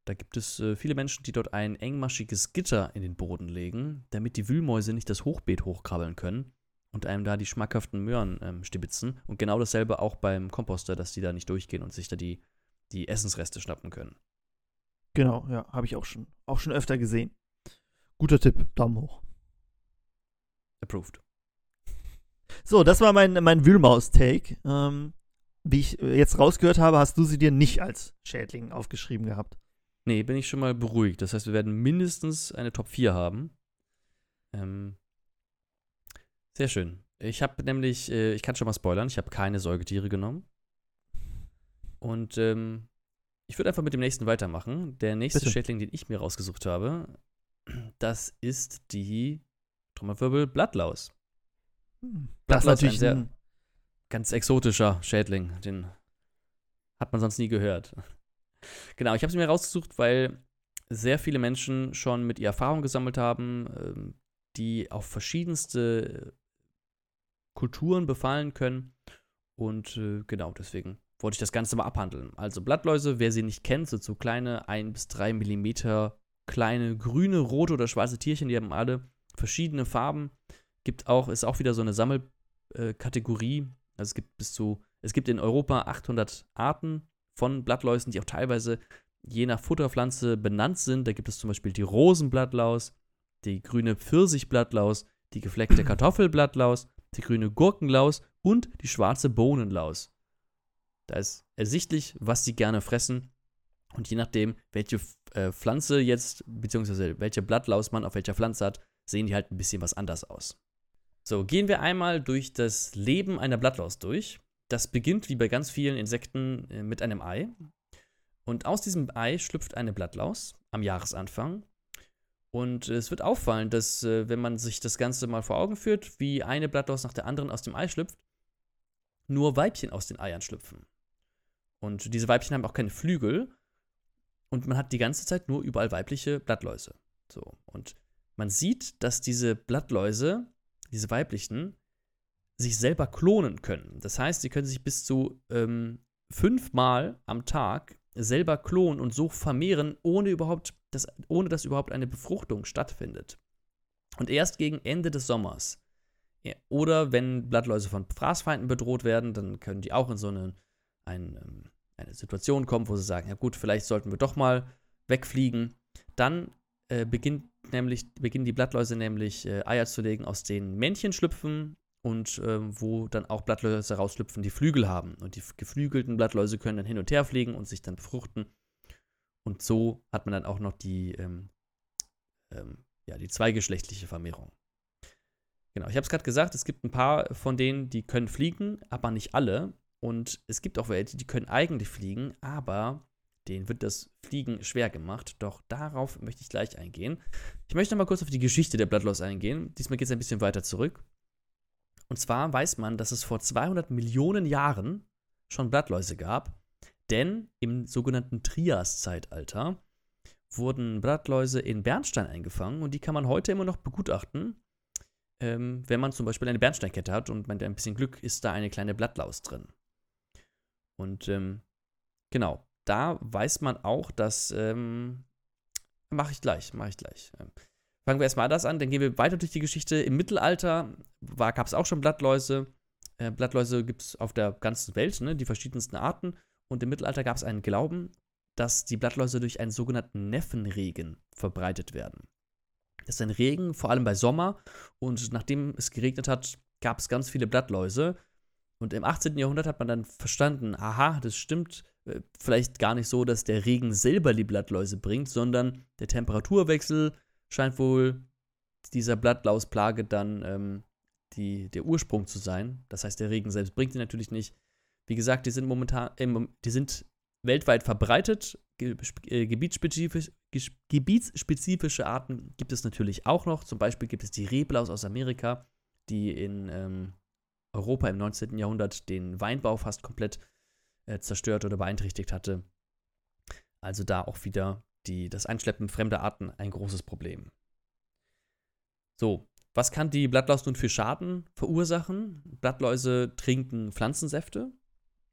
Da gibt es äh, viele Menschen, die dort ein engmaschiges Gitter in den Boden legen, damit die Wühlmäuse nicht das Hochbeet hochkrabbeln können und einem da die schmackhaften Möhren ähm, stibitzen. Und genau dasselbe auch beim Komposter, dass die da nicht durchgehen und sich da die, die Essensreste schnappen können. Genau, ja, habe ich auch schon, auch schon öfter gesehen. Guter Tipp, Daumen hoch. Approved. So, das war mein, mein Wühlmaus-Take. Ähm, wie ich äh, jetzt rausgehört habe, hast du sie dir nicht als Schädling aufgeschrieben gehabt. Nee, bin ich schon mal beruhigt. Das heißt, wir werden mindestens eine Top 4 haben. Ähm, sehr schön. Ich habe nämlich, äh, ich kann schon mal spoilern, ich habe keine Säugetiere genommen. Und ähm, ich würde einfach mit dem nächsten weitermachen. Der nächste Bitte. Schädling, den ich mir rausgesucht habe, das ist die Trommelwirbel Blattlaus. Hm. Das ist natürlich ein, ein ganz exotischer Schädling. Den hat man sonst nie gehört. Genau, ich habe sie mir rausgesucht, weil sehr viele Menschen schon mit ihr Erfahrung gesammelt haben, ähm, die auf verschiedenste Kulturen befallen können. Und äh, genau, deswegen wollte ich das Ganze mal abhandeln. Also Blattläuse, wer sie nicht kennt, sind so kleine 1 bis 3 Millimeter kleine grüne, rote oder schwarze Tierchen, die haben alle verschiedene Farben. Gibt auch, ist auch wieder so eine Sammelkategorie. Äh, also es gibt bis zu, es gibt in Europa 800 Arten von Blattläusen, die auch teilweise je nach Futterpflanze benannt sind. Da gibt es zum Beispiel die Rosenblattlaus, die grüne Pfirsichblattlaus, die gefleckte Kartoffelblattlaus, die grüne Gurkenlaus und die schwarze Bohnenlaus. Da ist ersichtlich, was sie gerne fressen. Und je nachdem, welche äh, Pflanze jetzt, beziehungsweise welche Blattlaus man auf welcher Pflanze hat, sehen die halt ein bisschen was anders aus. So, gehen wir einmal durch das Leben einer Blattlaus durch. Das beginnt wie bei ganz vielen Insekten äh, mit einem Ei. Und aus diesem Ei schlüpft eine Blattlaus am Jahresanfang. Und es wird auffallen, dass, äh, wenn man sich das Ganze mal vor Augen führt, wie eine Blattlaus nach der anderen aus dem Ei schlüpft, nur Weibchen aus den Eiern schlüpfen. Und diese Weibchen haben auch keine Flügel. Und man hat die ganze Zeit nur überall weibliche Blattläuse. So. Und man sieht, dass diese Blattläuse, diese weiblichen, sich selber klonen können. Das heißt, sie können sich bis zu ähm, fünfmal am Tag selber klonen und so vermehren, ohne überhaupt, das, ohne dass überhaupt eine Befruchtung stattfindet. Und erst gegen Ende des Sommers oder wenn Blattläuse von Fraßfeinden bedroht werden, dann können die auch in so eine, ein, ähm, eine Situation kommen, wo sie sagen, ja gut, vielleicht sollten wir doch mal wegfliegen. Dann äh, beginnt nämlich, beginnen die Blattläuse nämlich äh, Eier zu legen, aus denen Männchen schlüpfen und äh, wo dann auch Blattläuse rausschlüpfen, die Flügel haben. Und die geflügelten Blattläuse können dann hin und her fliegen und sich dann befruchten. Und so hat man dann auch noch die, ähm, ähm, ja, die zweigeschlechtliche Vermehrung. Genau, ich habe es gerade gesagt, es gibt ein paar von denen, die können fliegen, aber nicht alle. Und es gibt auch welche, die können eigentlich fliegen, aber denen wird das Fliegen schwer gemacht. Doch darauf möchte ich gleich eingehen. Ich möchte mal kurz auf die Geschichte der Blattlaus eingehen. Diesmal geht es ein bisschen weiter zurück. Und zwar weiß man, dass es vor 200 Millionen Jahren schon Blattläuse gab, denn im sogenannten Trias-Zeitalter wurden Blattläuse in Bernstein eingefangen und die kann man heute immer noch begutachten ähm, wenn man zum Beispiel eine Bernsteinkette hat und man hat ein bisschen Glück, ist da eine kleine Blattlaus drin. Und ähm, genau, da weiß man auch, dass, ähm, mache ich gleich, mache ich gleich. Fangen wir erstmal das an, dann gehen wir weiter durch die Geschichte. Im Mittelalter gab es auch schon Blattläuse. Äh, Blattläuse gibt es auf der ganzen Welt, ne, die verschiedensten Arten. Und im Mittelalter gab es einen Glauben, dass die Blattläuse durch einen sogenannten Neffenregen verbreitet werden. Das ist ein Regen, vor allem bei Sommer. Und nachdem es geregnet hat, gab es ganz viele Blattläuse. Und im 18. Jahrhundert hat man dann verstanden, aha, das stimmt äh, vielleicht gar nicht so, dass der Regen selber die Blattläuse bringt, sondern der Temperaturwechsel scheint wohl dieser Blattlausplage dann ähm, die, der Ursprung zu sein. Das heißt, der Regen selbst bringt sie natürlich nicht. Wie gesagt, die sind momentan, äh, die sind weltweit verbreitet. Äh, gebietsspezifisch, gebietsspezifische Arten gibt es natürlich auch noch. Zum Beispiel gibt es die Reblaus aus Amerika, die in ähm, Europa im 19. Jahrhundert den Weinbau fast komplett äh, zerstört oder beeinträchtigt hatte. Also da auch wieder die, das Einschleppen fremder Arten ein großes Problem. So, was kann die Blattlaus nun für Schaden verursachen? Blattläuse trinken Pflanzensäfte,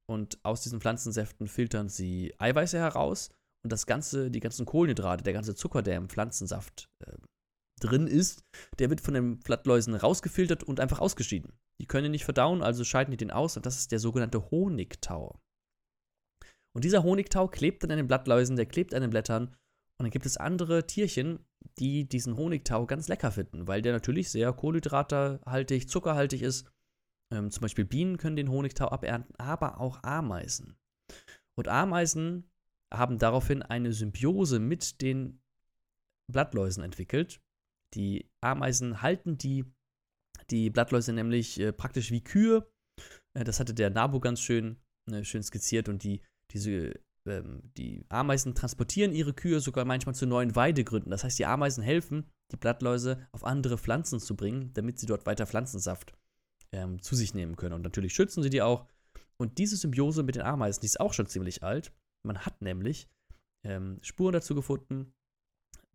und aus diesen Pflanzensäften filtern sie Eiweiße heraus und das ganze, die ganzen Kohlenhydrate, der ganze Zucker, der im Pflanzensaft äh, drin ist, der wird von den Blattläusen rausgefiltert und einfach ausgeschieden. Die können ihn nicht verdauen, also scheiden die den aus und das ist der sogenannte Honigtau. Und dieser Honigtau klebt an den Blattläusen, der klebt an den Blättern und dann gibt es andere Tierchen, die diesen Honigtau ganz lecker finden, weil der natürlich sehr kohlenhydratehaltig, zuckerhaltig ist ähm, zum Beispiel Bienen können den Honigtau abernten, aber auch Ameisen. Und Ameisen haben daraufhin eine Symbiose mit den Blattläusen entwickelt. Die Ameisen halten die, die Blattläuse nämlich äh, praktisch wie Kühe. Äh, das hatte der Nabu ganz schön, äh, schön skizziert. Und die, diese, ähm, die Ameisen transportieren ihre Kühe sogar manchmal zu neuen Weidegründen. Das heißt, die Ameisen helfen, die Blattläuse auf andere Pflanzen zu bringen, damit sie dort weiter Pflanzensaft ähm, zu sich nehmen können. Und natürlich schützen sie die auch. Und diese Symbiose mit den Ameisen, die ist auch schon ziemlich alt. Man hat nämlich ähm, Spuren dazu gefunden,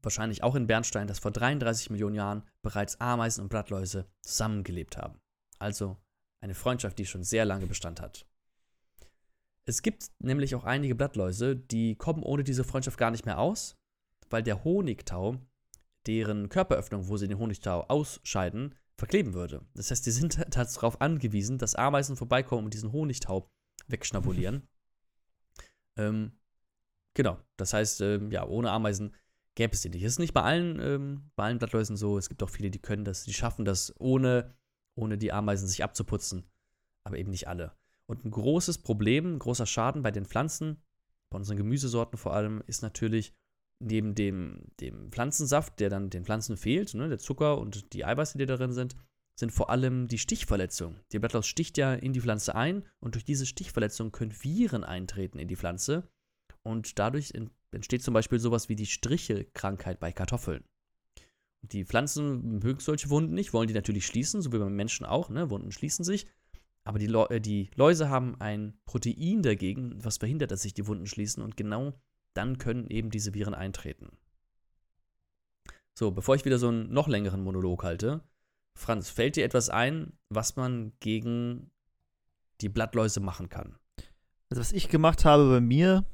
wahrscheinlich auch in Bernstein, dass vor 33 Millionen Jahren bereits Ameisen und Blattläuse zusammengelebt haben. Also eine Freundschaft, die schon sehr lange Bestand hat. Es gibt nämlich auch einige Blattläuse, die kommen ohne diese Freundschaft gar nicht mehr aus, weil der Honigtau, deren Körperöffnung, wo sie den Honigtau ausscheiden, verkleben würde. Das heißt, die sind darauf angewiesen, dass Ameisen vorbeikommen und diesen Honigtau wegschnabulieren. ähm, genau, das heißt, ähm, ja, ohne Ameisen gäbe es die nicht. Das ist nicht bei allen, ähm, bei allen Blattläusen so. Es gibt auch viele, die können das, die schaffen das, ohne, ohne die Ameisen sich abzuputzen. Aber eben nicht alle. Und ein großes Problem, ein großer Schaden bei den Pflanzen, bei unseren Gemüsesorten vor allem, ist natürlich, neben dem, dem Pflanzensaft, der dann den Pflanzen fehlt, ne, der Zucker und die Eiweiße, die darin sind, sind vor allem die Stichverletzungen. Die Blattlaus sticht ja in die Pflanze ein und durch diese Stichverletzung können Viren eintreten in die Pflanze und dadurch entsteht zum Beispiel sowas wie die Strichelkrankheit bei Kartoffeln. Die Pflanzen mögen solche Wunden nicht, wollen die natürlich schließen, so wie beim Menschen auch, ne? Wunden schließen sich. Aber die, äh, die Läuse haben ein Protein dagegen, was verhindert, dass sich die Wunden schließen und genau dann können eben diese Viren eintreten. So, bevor ich wieder so einen noch längeren Monolog halte, Franz, fällt dir etwas ein, was man gegen die Blattläuse machen kann? Also, was ich gemacht habe bei mir,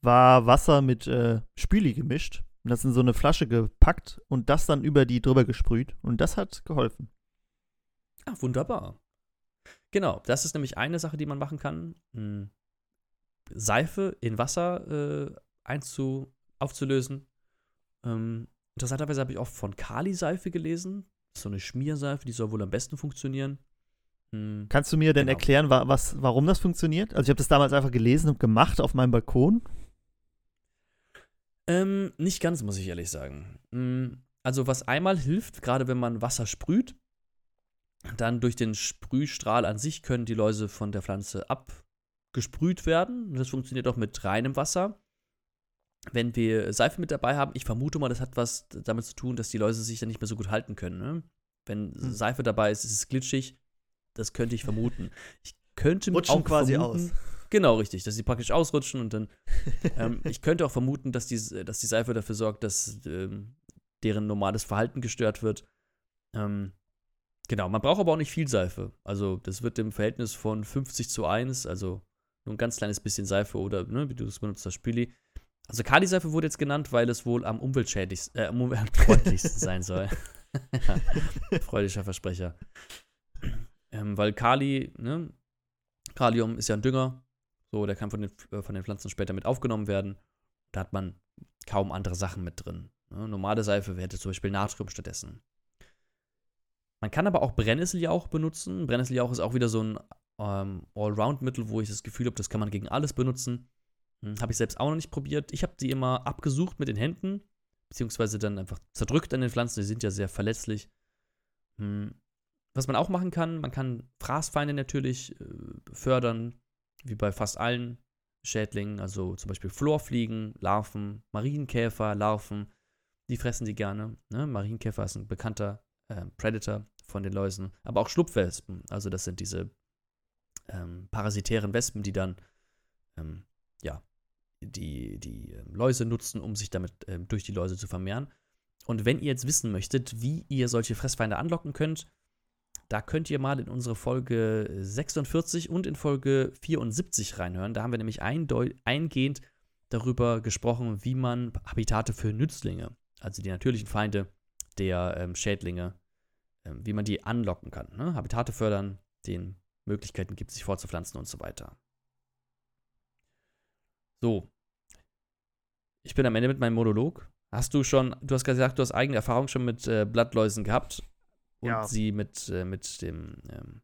war Wasser mit äh, Spüli gemischt und das in so eine Flasche gepackt und das dann über die drüber gesprüht. Und das hat geholfen. Ah, wunderbar. Genau, das ist nämlich eine Sache, die man machen kann. Hm. Seife in Wasser äh, einzu aufzulösen. Ähm, interessanterweise habe ich auch von Kali-Seife gelesen. So eine Schmierseife, die soll wohl am besten funktionieren. Hm. Kannst du mir denn genau. erklären, wa was, warum das funktioniert? Also ich habe das damals einfach gelesen und gemacht auf meinem Balkon. Ähm, nicht ganz, muss ich ehrlich sagen. Hm, also, was einmal hilft, gerade wenn man Wasser sprüht, dann durch den Sprühstrahl an sich können die Läuse von der Pflanze abgesprüht werden. Das funktioniert auch mit reinem Wasser. Wenn wir Seife mit dabei haben, ich vermute mal, das hat was damit zu tun, dass die Läuse sich dann nicht mehr so gut halten können. Ne? Wenn hm. Seife dabei ist, ist es glitschig. Das könnte ich vermuten. Ich könnte Rutschen auch quasi vermuten, aus. Genau, richtig, dass sie praktisch ausrutschen und dann. ähm, ich könnte auch vermuten, dass die, dass die Seife dafür sorgt, dass ähm, deren normales Verhalten gestört wird. Ähm, genau, man braucht aber auch nicht viel Seife. Also, das wird im Verhältnis von 50 zu 1, also nur ein ganz kleines bisschen Seife oder, ne, wie du es benutzt, das Spüli. Also, Kali-Seife wurde jetzt genannt, weil es wohl am umweltschädlichsten, äh, am umweltfreundlichsten sein soll. Freudiger Versprecher. Ähm, weil Kali, ne, Kalium ist ja ein Dünger, so, der kann von den, äh, von den Pflanzen später mit aufgenommen werden. Da hat man kaum andere Sachen mit drin. Ne? Normale Seife hätte zum Beispiel Natrium stattdessen. Man kann aber auch Brennnesseljauch benutzen. Brennnesseljauch ist auch wieder so ein ähm, Allround-Mittel, wo ich das Gefühl habe, das kann man gegen alles benutzen. Hm, habe ich selbst auch noch nicht probiert. Ich habe die immer abgesucht mit den Händen, beziehungsweise dann einfach zerdrückt an den Pflanzen. Die sind ja sehr verletzlich. Hm. Was man auch machen kann, man kann Fraßfeinde natürlich äh, fördern, wie bei fast allen Schädlingen, also zum Beispiel Florfliegen, Larven, Marienkäfer, Larven, die fressen die gerne. Ne? Marienkäfer ist ein bekannter äh, Predator von den Läusen, aber auch Schlupfwespen, also das sind diese ähm, parasitären Wespen, die dann ähm, ja, die, die ähm, Läuse nutzen, um sich damit ähm, durch die Läuse zu vermehren. Und wenn ihr jetzt wissen möchtet, wie ihr solche Fressfeinde anlocken könnt, da könnt ihr mal in unsere Folge 46 und in Folge 74 reinhören. Da haben wir nämlich eingehend darüber gesprochen, wie man Habitate für Nützlinge, also die natürlichen Feinde der ähm, Schädlinge, wie man die anlocken kann. Ne? Habitate fördern, den Möglichkeiten gibt, sich fortzupflanzen und so weiter. So. Ich bin am Ende mit meinem Monolog. Hast du schon, du hast gesagt, du hast eigene Erfahrungen schon mit äh, Blattläusen gehabt und ja. sie mit, äh, mit dem ähm,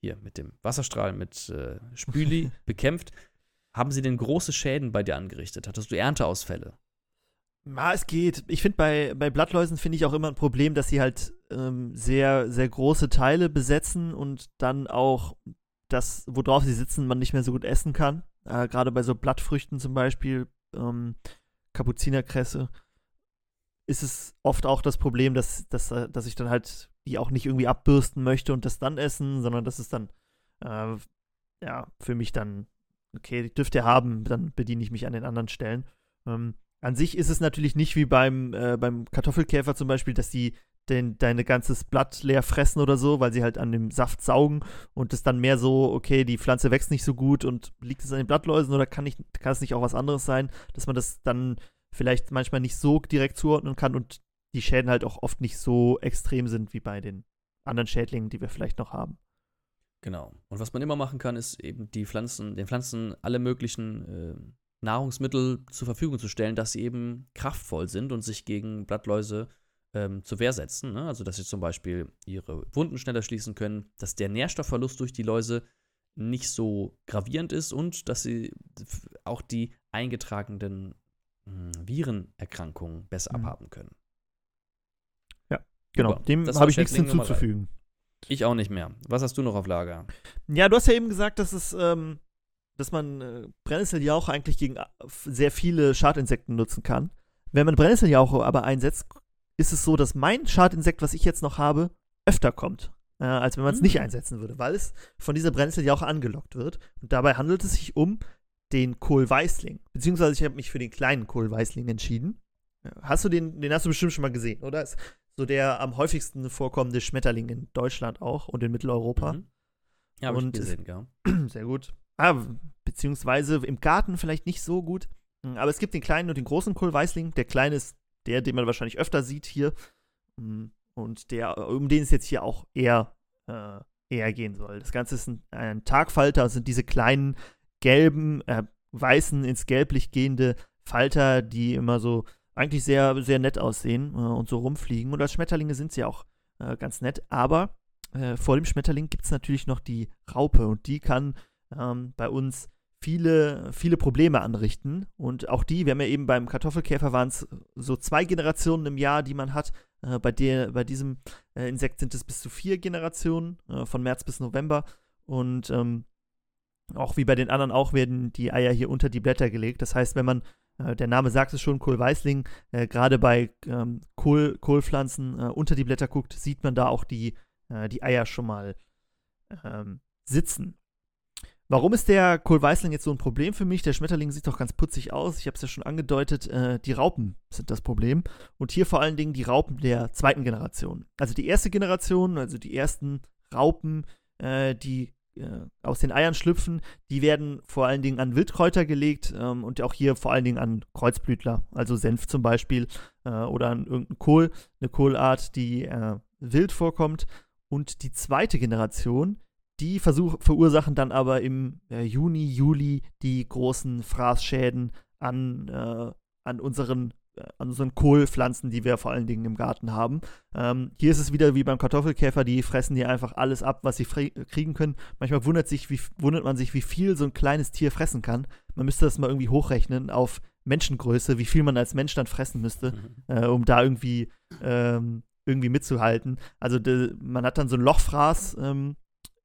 hier, mit dem Wasserstrahl, mit äh, Spüli bekämpft. Haben sie denn große Schäden bei dir angerichtet? Hattest du Ernteausfälle? Na, es geht. Ich finde, bei, bei Blattläusen finde ich auch immer ein Problem, dass sie halt ähm, sehr, sehr große Teile besetzen und dann auch das, worauf sie sitzen, man nicht mehr so gut essen kann. Äh, Gerade bei so Blattfrüchten zum Beispiel, ähm, Kapuzinerkresse ist es oft auch das Problem, dass, dass, äh, dass ich dann halt die auch nicht irgendwie abbürsten möchte und das dann essen, sondern das ist dann, äh, ja, für mich dann, okay, die dürft ihr haben, dann bediene ich mich an den anderen Stellen. Ähm, an sich ist es natürlich nicht wie beim, äh, beim Kartoffelkäfer zum Beispiel, dass die den, deine ganzes Blatt leer fressen oder so, weil sie halt an dem Saft saugen und es dann mehr so, okay, die Pflanze wächst nicht so gut und liegt es an den Blattläusen oder kann, ich, kann es nicht auch was anderes sein, dass man das dann vielleicht manchmal nicht so direkt zuordnen kann und die Schäden halt auch oft nicht so extrem sind wie bei den anderen Schädlingen, die wir vielleicht noch haben. Genau. Und was man immer machen kann, ist eben die Pflanzen, den Pflanzen alle möglichen äh, Nahrungsmittel zur Verfügung zu stellen, dass sie eben kraftvoll sind und sich gegen Blattläuse ähm, zur Wehr setzen. Ne? Also, dass sie zum Beispiel ihre Wunden schneller schließen können, dass der Nährstoffverlust durch die Läuse nicht so gravierend ist und dass sie auch die eingetragenen hm, Virenerkrankungen besser mhm. abhaben können. Ja, genau. Super. Dem habe ich nichts hinzuzufügen. Ich auch nicht mehr. Was hast du noch auf Lager? Ja, du hast ja eben gesagt, dass es ähm, dass man äh, Brennnesseljauche eigentlich gegen äh, sehr viele Schadinsekten nutzen kann. Wenn man Brennnesseljauche aber einsetzt, ist es so, dass mein Schadinsekt, was ich jetzt noch habe, öfter kommt, äh, als wenn man es mhm. nicht einsetzen würde, weil es von dieser Brennnesseljauche angelockt wird. Und dabei handelt es sich um den Kohlweißling. Beziehungsweise ich habe mich für den kleinen Kohlweißling entschieden. Hast du den, den hast du bestimmt schon mal gesehen, oder? Ist so der am häufigsten vorkommende Schmetterling in Deutschland auch und in Mitteleuropa. Mhm. Ja, habe ich gesehen, ja. Sehr gut. Ah, beziehungsweise im Garten vielleicht nicht so gut. Hm, aber es gibt den kleinen und den großen Kohlweißling. Der kleine ist der, den man wahrscheinlich öfter sieht hier. Hm, und der, um den es jetzt hier auch eher, äh, eher gehen soll. Das Ganze ist ein, ein Tagfalter, das sind diese kleinen gelben, äh, weißen, ins Gelblicht gehende Falter, die immer so eigentlich sehr, sehr nett aussehen äh, und so rumfliegen. Und als Schmetterlinge sind sie auch äh, ganz nett. Aber äh, vor dem Schmetterling gibt es natürlich noch die Raupe und die kann ähm, bei uns viele, viele Probleme anrichten. Und auch die, wir haben ja eben beim Kartoffelkäfer waren es so zwei Generationen im Jahr, die man hat. Äh, bei, der, bei diesem äh, Insekt sind es bis zu vier Generationen, äh, von März bis November. Und ähm, auch wie bei den anderen auch werden die Eier hier unter die Blätter gelegt. Das heißt, wenn man, äh, der Name sagt es schon, Kohlweißling, äh, gerade bei ähm, Kohl, Kohlpflanzen äh, unter die Blätter guckt, sieht man da auch die, die Eier schon mal ähm, sitzen. Warum ist der Kohlweißling jetzt so ein Problem für mich? Der Schmetterling sieht doch ganz putzig aus. Ich habe es ja schon angedeutet, äh, die Raupen sind das Problem. Und hier vor allen Dingen die Raupen der zweiten Generation. Also die erste Generation, also die ersten Raupen, äh, die äh, aus den Eiern schlüpfen, die werden vor allen Dingen an Wildkräuter gelegt ähm, und auch hier vor allen Dingen an Kreuzblütler, also Senf zum Beispiel äh, oder an irgendeinen Kohl, eine Kohlart, die äh, wild vorkommt. Und die zweite Generation, die versuch, verursachen dann aber im äh, Juni, Juli die großen Fraßschäden an, äh, an unseren äh, an unseren Kohlpflanzen, die wir vor allen Dingen im Garten haben. Ähm, hier ist es wieder wie beim Kartoffelkäfer, die fressen hier einfach alles ab, was sie kriegen können. Manchmal wundert, sich, wie, wundert man sich, wie viel so ein kleines Tier fressen kann. Man müsste das mal irgendwie hochrechnen auf Menschengröße, wie viel man als Mensch dann fressen müsste, mhm. äh, um da irgendwie, ähm, irgendwie mitzuhalten. Also de, man hat dann so ein Lochfraß ähm,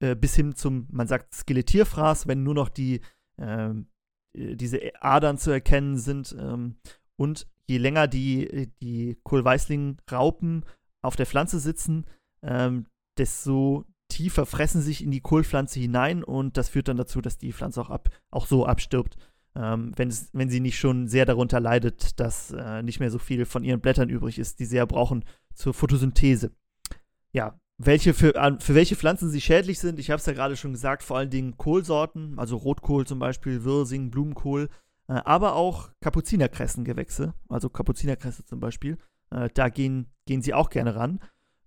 äh, bis hin zum, man sagt Skelettierfraß, wenn nur noch die, ähm, äh, diese Adern zu erkennen sind. Ähm, und je länger die, die Kohlweißling-Raupen auf der Pflanze sitzen, ähm, desto tiefer fressen sich in die Kohlpflanze hinein und das führt dann dazu, dass die Pflanze auch, ab, auch so abstirbt, ähm, wenn, es, wenn sie nicht schon sehr darunter leidet, dass äh, nicht mehr so viel von ihren Blättern übrig ist, die sie ja brauchen zur Photosynthese. Ja, welche für, für welche Pflanzen sie schädlich sind, ich habe es ja gerade schon gesagt, vor allen Dingen Kohlsorten, also Rotkohl zum Beispiel, Wirsing, Blumenkohl, äh, aber auch Kapuzinerkressengewächse, also Kapuzinerkresse zum Beispiel. Äh, da gehen, gehen sie auch gerne ran.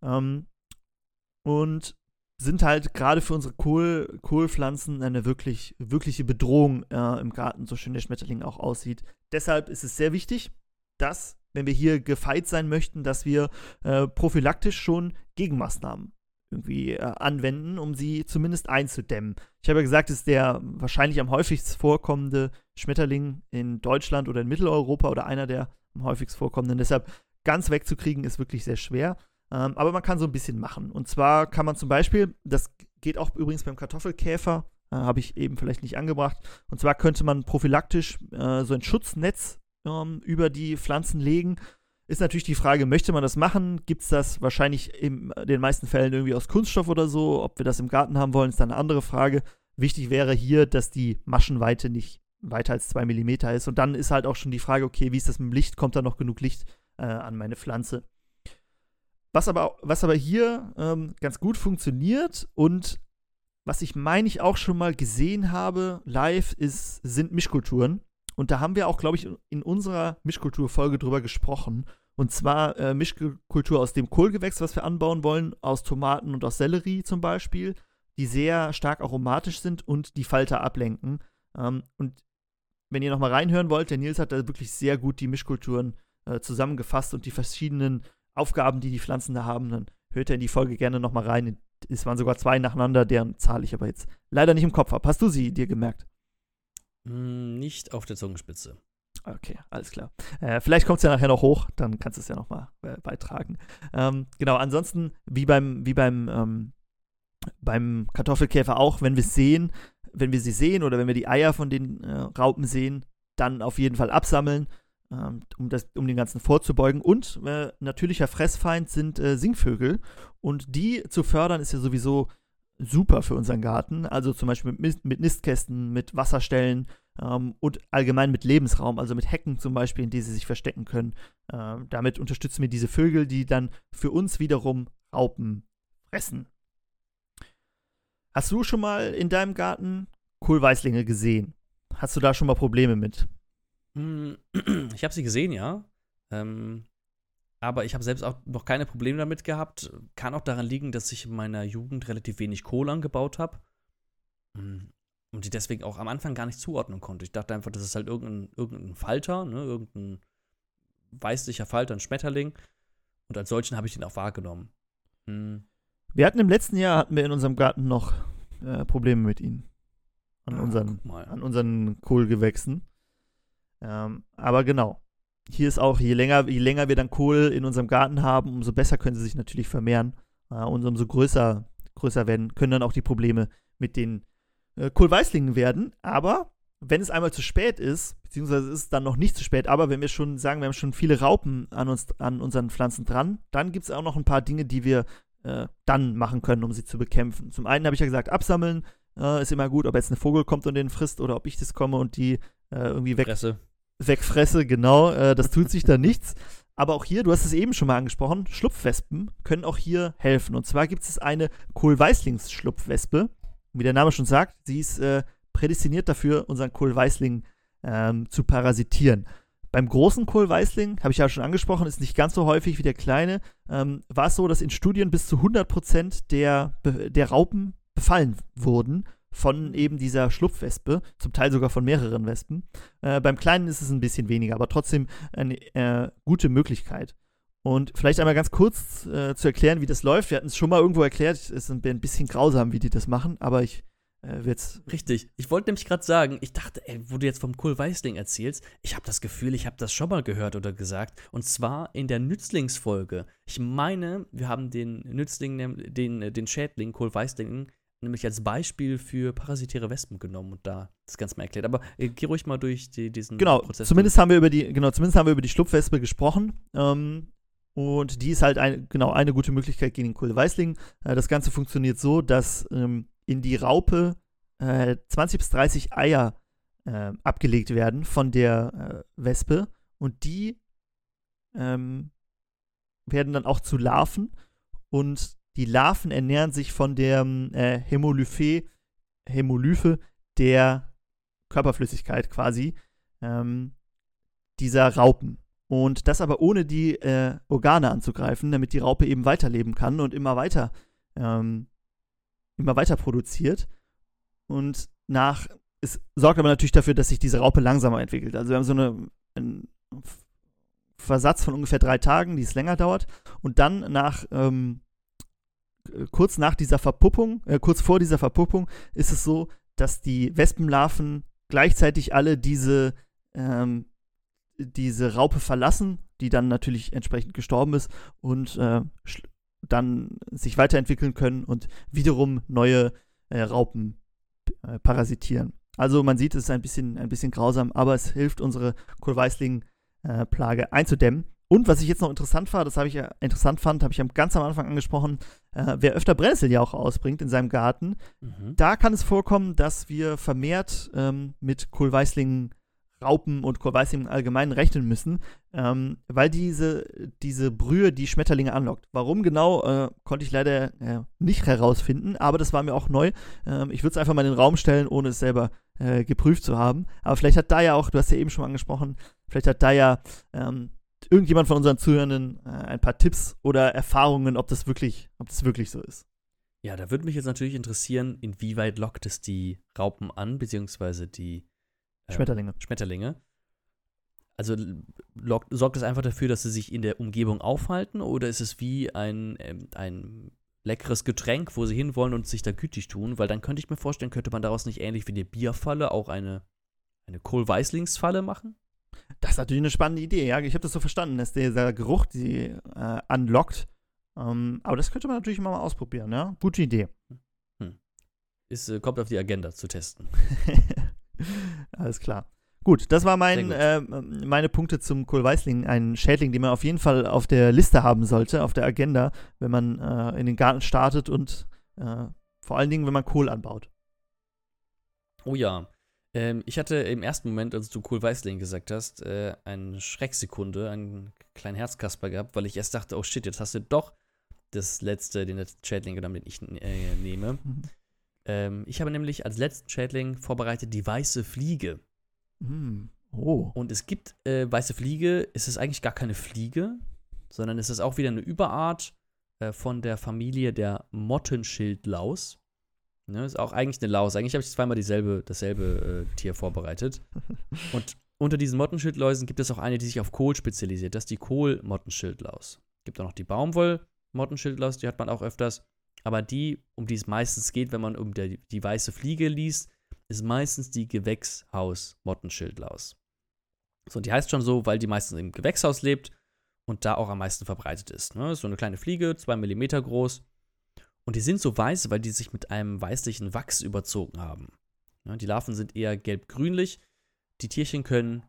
Ähm, und sind halt gerade für unsere Kohl, Kohlpflanzen eine wirklich, wirkliche Bedrohung äh, im Garten, so schön der Schmetterling auch aussieht. Deshalb ist es sehr wichtig, dass, wenn wir hier gefeit sein möchten, dass wir äh, prophylaktisch schon Gegenmaßnahmen irgendwie äh, anwenden, um sie zumindest einzudämmen. Ich habe ja gesagt, es ist der wahrscheinlich am häufigst vorkommende Schmetterling in Deutschland oder in Mitteleuropa oder einer der am häufigst vorkommenden. Deshalb ganz wegzukriegen ist wirklich sehr schwer. Ähm, aber man kann so ein bisschen machen. Und zwar kann man zum Beispiel, das geht auch übrigens beim Kartoffelkäfer, äh, habe ich eben vielleicht nicht angebracht. Und zwar könnte man prophylaktisch äh, so ein Schutznetz ähm, über die Pflanzen legen ist natürlich die Frage, möchte man das machen? Gibt es das wahrscheinlich in den meisten Fällen irgendwie aus Kunststoff oder so? Ob wir das im Garten haben wollen, ist dann eine andere Frage. Wichtig wäre hier, dass die Maschenweite nicht weiter als 2 mm ist. Und dann ist halt auch schon die Frage, okay, wie ist das mit dem Licht? Kommt da noch genug Licht äh, an meine Pflanze? Was aber, was aber hier ähm, ganz gut funktioniert und was ich meine ich auch schon mal gesehen habe live, ist, sind Mischkulturen. Und da haben wir auch, glaube ich, in unserer Mischkultur-Folge drüber gesprochen. Und zwar äh, Mischkultur aus dem Kohlgewächs, was wir anbauen wollen, aus Tomaten und aus Sellerie zum Beispiel, die sehr stark aromatisch sind und die Falter ablenken. Ähm, und wenn ihr nochmal reinhören wollt, der Nils hat da wirklich sehr gut die Mischkulturen äh, zusammengefasst und die verschiedenen Aufgaben, die die Pflanzen da haben, dann hört ihr in die Folge gerne nochmal rein. Es waren sogar zwei nacheinander, deren Zahl ich aber jetzt leider nicht im Kopf habe. Hast du sie dir gemerkt? Hm, nicht auf der Zungenspitze. Okay, alles klar. Äh, vielleicht kommt es ja nachher noch hoch, dann kannst du es ja nochmal äh, beitragen. Ähm, genau, ansonsten, wie beim, wie beim, ähm, beim Kartoffelkäfer auch, wenn wir sehen, wenn wir sie sehen oder wenn wir die Eier von den äh, Raupen sehen, dann auf jeden Fall absammeln, ähm, um, das, um den ganzen vorzubeugen. Und äh, natürlicher Fressfeind sind äh, Singvögel. Und die zu fördern ist ja sowieso super für unseren Garten. Also zum Beispiel mit, mit Nistkästen, mit Wasserstellen ähm, und allgemein mit Lebensraum, also mit Hecken zum Beispiel, in die sie sich verstecken können. Ähm, damit unterstützen wir diese Vögel, die dann für uns wiederum Raupen fressen. Hast du schon mal in deinem Garten Kohlweißlinge gesehen? Hast du da schon mal Probleme mit? Hm, ich habe sie gesehen, ja. Ähm, aber ich habe selbst auch noch keine Probleme damit gehabt. Kann auch daran liegen, dass ich in meiner Jugend relativ wenig Kohle angebaut habe. Hm, und die deswegen auch am Anfang gar nicht zuordnen konnte. Ich dachte einfach, das ist halt irgendein, irgendein Falter, ne? irgendein weißlicher Falter, ein Schmetterling. Und als solchen habe ich den auch wahrgenommen. Hm. Wir hatten im letzten Jahr hatten wir in unserem Garten noch äh, Probleme mit ihnen. An ah, unseren, an unseren Kohlgewächsen. Ähm, aber genau, hier ist auch, je länger, je länger wir dann Kohl in unserem Garten haben, umso besser können sie sich natürlich vermehren. Äh, und umso größer, größer werden, können dann auch die Probleme mit den äh, Kohlweißlingen werden. Aber wenn es einmal zu spät ist, beziehungsweise ist es dann noch nicht zu spät, aber wenn wir schon sagen, wir haben schon viele Raupen an, uns, an unseren Pflanzen dran, dann gibt es auch noch ein paar Dinge, die wir äh, dann machen können, um sie zu bekämpfen. Zum einen habe ich ja gesagt, absammeln äh, ist immer gut, ob jetzt ein Vogel kommt und den frisst oder ob ich das komme und die äh, irgendwie weg, Fresse wegfresse, genau. Äh, das tut sich da nichts. Aber auch hier, du hast es eben schon mal angesprochen, Schlupfwespen können auch hier helfen. Und zwar gibt es eine Kohlweißlings-Schlupfwespe. Wie der Name schon sagt, sie ist äh, prädestiniert dafür, unseren Kohlweißling ähm, zu parasitieren. Beim großen Kohlweißling, habe ich ja schon angesprochen, ist nicht ganz so häufig wie der kleine, ähm, war es so, dass in Studien bis zu 100% der, der Raupen befallen wurden von eben dieser Schlupfwespe, zum Teil sogar von mehreren Wespen. Äh, beim Kleinen ist es ein bisschen weniger, aber trotzdem eine äh, gute Möglichkeit. Und vielleicht einmal ganz kurz äh, zu erklären, wie das läuft. Wir hatten es schon mal irgendwo erklärt. Es ist ein bisschen grausam, wie die das machen, aber ich äh, will es. Richtig. Ich wollte nämlich gerade sagen, ich dachte, ey, wo du jetzt vom Kohl Weißling erzählst, ich habe das Gefühl, ich habe das schon mal gehört oder gesagt. Und zwar in der Nützlingsfolge. Ich meine, wir haben den Nützling, den, den Schädling Kohl Weißling nämlich als Beispiel für parasitäre Wespen genommen und da das Ganze mal erklärt. Aber äh, geh ruhig mal durch die, diesen genau, Prozess. Zumindest durch. haben wir über die, genau, zumindest haben wir über die Schlupfwespe gesprochen. Ähm, und die ist halt ein, genau eine gute Möglichkeit gegen den Kohleweißling. Äh, das Ganze funktioniert so, dass ähm, in die Raupe äh, 20 bis 30 Eier äh, abgelegt werden von der äh, Wespe und die ähm, werden dann auch zu Larven und die Larven ernähren sich von der äh, Hämolyphe, Hämolyphe der Körperflüssigkeit quasi ähm, dieser Raupen. Und das aber ohne die äh, Organe anzugreifen, damit die Raupe eben weiterleben kann und immer weiter, ähm, immer weiter produziert. Und nach, es sorgt aber natürlich dafür, dass sich diese Raupe langsamer entwickelt. Also wir haben so eine, einen Versatz von ungefähr drei Tagen, die es länger dauert. Und dann nach ähm, kurz nach dieser Verpuppung, äh, kurz vor dieser Verpuppung, ist es so, dass die Wespenlarven gleichzeitig alle diese, ähm, diese Raupe verlassen, die dann natürlich entsprechend gestorben ist und äh, dann sich weiterentwickeln können und wiederum neue äh, Raupen äh, parasitieren. Also man sieht, es ist ein bisschen, ein bisschen grausam, aber es hilft, unsere Kohlweißling-Plage äh, einzudämmen. Und was ich jetzt noch interessant war, das habe ich ja interessant fand, habe ich ja ganz am Anfang angesprochen, äh, wer öfter Brennnessel ja auch ausbringt in seinem Garten, mhm. da kann es vorkommen, dass wir vermehrt ähm, mit Kohlweißlingen Raupen und Kohlweißlingen allgemein rechnen müssen, ähm, weil diese, diese Brühe die Schmetterlinge anlockt. Warum genau, äh, konnte ich leider äh, nicht herausfinden, aber das war mir auch neu. Ähm, ich würde es einfach mal in den Raum stellen, ohne es selber äh, geprüft zu haben. Aber vielleicht hat da ja auch, du hast ja eben schon angesprochen, vielleicht hat da ja ähm, irgendjemand von unseren Zuhörenden äh, ein paar Tipps oder Erfahrungen, ob das wirklich, ob das wirklich so ist. Ja, da würde mich jetzt natürlich interessieren, inwieweit lockt es die Raupen an, beziehungsweise die äh, Schmetterlinge. Schmetterlinge. Also lockt, sorgt es einfach dafür, dass sie sich in der Umgebung aufhalten oder ist es wie ein, ähm, ein leckeres Getränk, wo sie hinwollen und sich da gütig tun? Weil dann könnte ich mir vorstellen, könnte man daraus nicht ähnlich wie eine Bierfalle auch eine, eine Kohlweißlingsfalle machen? Das ist natürlich eine spannende Idee, ja. Ich habe das so verstanden, dass dieser Geruch die äh, anlockt. Ähm, aber das könnte man natürlich immer mal ausprobieren, ja. Gute Idee. Hm. ist, äh, kommt auf die Agenda zu testen. Alles klar. Gut, das war mein, gut. äh, meine Punkte zum Kohlweißling, ein Schädling, den man auf jeden Fall auf der Liste haben sollte, auf der Agenda, wenn man äh, in den Garten startet und äh, vor allen Dingen, wenn man Kohl anbaut. Oh ja. Ähm, ich hatte im ersten Moment, als du Kohlweißling gesagt hast, äh, eine Schrecksekunde, einen kleinen Herzkasper gehabt, weil ich erst dachte, oh shit, jetzt hast du doch das letzte, den letzten Schädling genommen, den ich äh, nehme. Mhm. Ähm, ich habe nämlich als letzten Schädling vorbereitet die weiße Fliege. Mm. Oh. Und es gibt äh, weiße Fliege, es ist eigentlich gar keine Fliege, sondern es ist auch wieder eine Überart äh, von der Familie der Mottenschildlaus. Ne, ist auch eigentlich eine Laus. Eigentlich habe ich zweimal dieselbe, dasselbe äh, Tier vorbereitet. Und unter diesen Mottenschildläusen gibt es auch eine, die sich auf Kohl spezialisiert. Das ist die Kohl-Mottenschildlaus. Gibt auch noch die Baumwoll-Mottenschildlaus, die hat man auch öfters. Aber die, um die es meistens geht, wenn man um der, die weiße Fliege liest, ist meistens die Gewächshaus-Mottenschildlaus. So, die heißt schon so, weil die meistens im Gewächshaus lebt und da auch am meisten verbreitet ist. Ne? So eine kleine Fliege, zwei Millimeter groß. Und die sind so weiß, weil die sich mit einem weißlichen Wachs überzogen haben. Ne? Die Larven sind eher gelb-grünlich. Die Tierchen können,